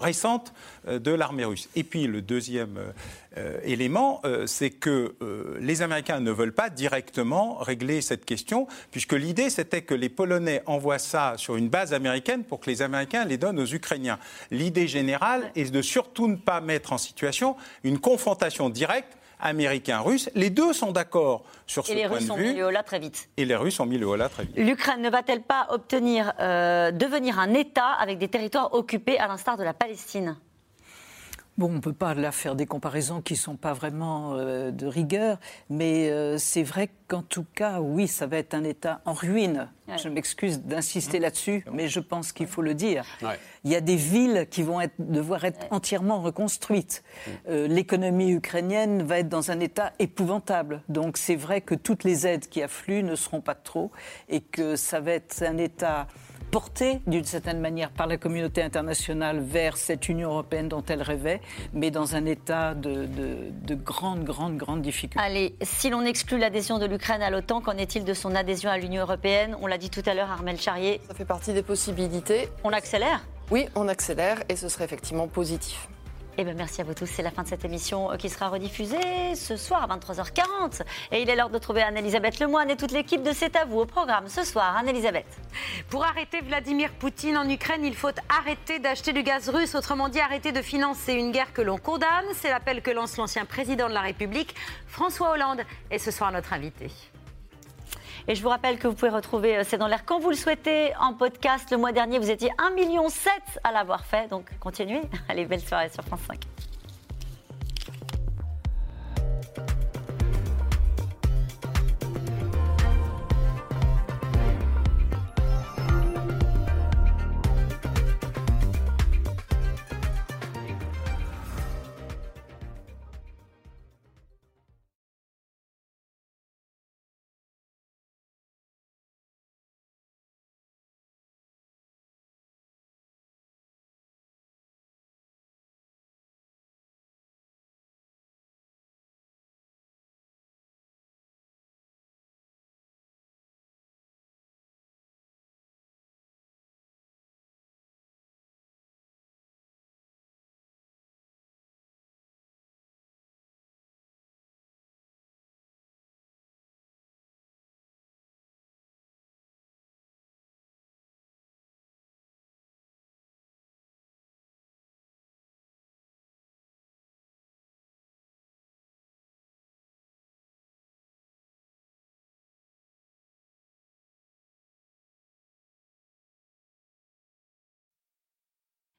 récente de l'armée russe. Et puis le deuxième euh, élément, euh, c'est que euh, les Américains ne veulent pas directement régler cette question, puisque l'idée c'était que les Polonais envoient ça sur une base américaine pour que les Américains les donnent aux Ukrainiens. L'idée générale est de surtout ne pas mettre en situation une confrontation directe américain-russe. Les deux sont d'accord sur ce point de vue. Et les Russes ont mis le holà très vite. Et les Russes ont mis le holà très vite. L'Ukraine ne va-t-elle pas obtenir, devenir un État avec des territoires occupés à l'instar de la Palestine? Bon, on ne peut pas là faire des comparaisons qui ne sont pas vraiment euh, de rigueur, mais euh, c'est vrai qu'en tout cas, oui, ça va être un État en ruine. Je m'excuse d'insister là-dessus, mais je pense qu'il faut le dire. Il y a des villes qui vont être, devoir être entièrement reconstruites. Euh, l'économie ukrainienne va être dans un état épouvantable. Donc c'est vrai que toutes les aides qui affluent ne seront pas trop et que ça va être un État portée d'une certaine manière par la communauté internationale vers cette Union européenne dont elle rêvait, mais dans un état de, de, grande, grande, grande difficulté. Allez, si l'on exclut l'adhésion de l'Ukraine à l'OTAN, qu'en est-il de son adhésion à l'Union européenne? On l'a dit tout à l'heure, Armel Charrier. Ça fait partie des possibilités. On accélère? Oui, on accélère et ce serait effectivement positif. Eh bien, merci à vous tous. C'est la fin de cette émission euh, qui sera rediffusée ce soir à 23h40. Et il est l'heure de trouver Anne-Elisabeth Lemoine et toute l'équipe de C'est à vous au programme ce soir. Anne-Elisabeth. Pour arrêter Vladimir Poutine en Ukraine, il faut arrêter d'acheter du gaz russe, autrement dit arrêter de financer une guerre que l'on condamne. C'est l'appel que lance l'ancien président de la République, François Hollande. Et ce soir, notre invité. Et je vous rappelle que vous pouvez retrouver euh, C'est dans l'air quand vous le souhaitez en podcast. Le mois dernier, vous étiez 1,7 million à l'avoir fait. Donc continuez. Allez, belle soirée sur France 5.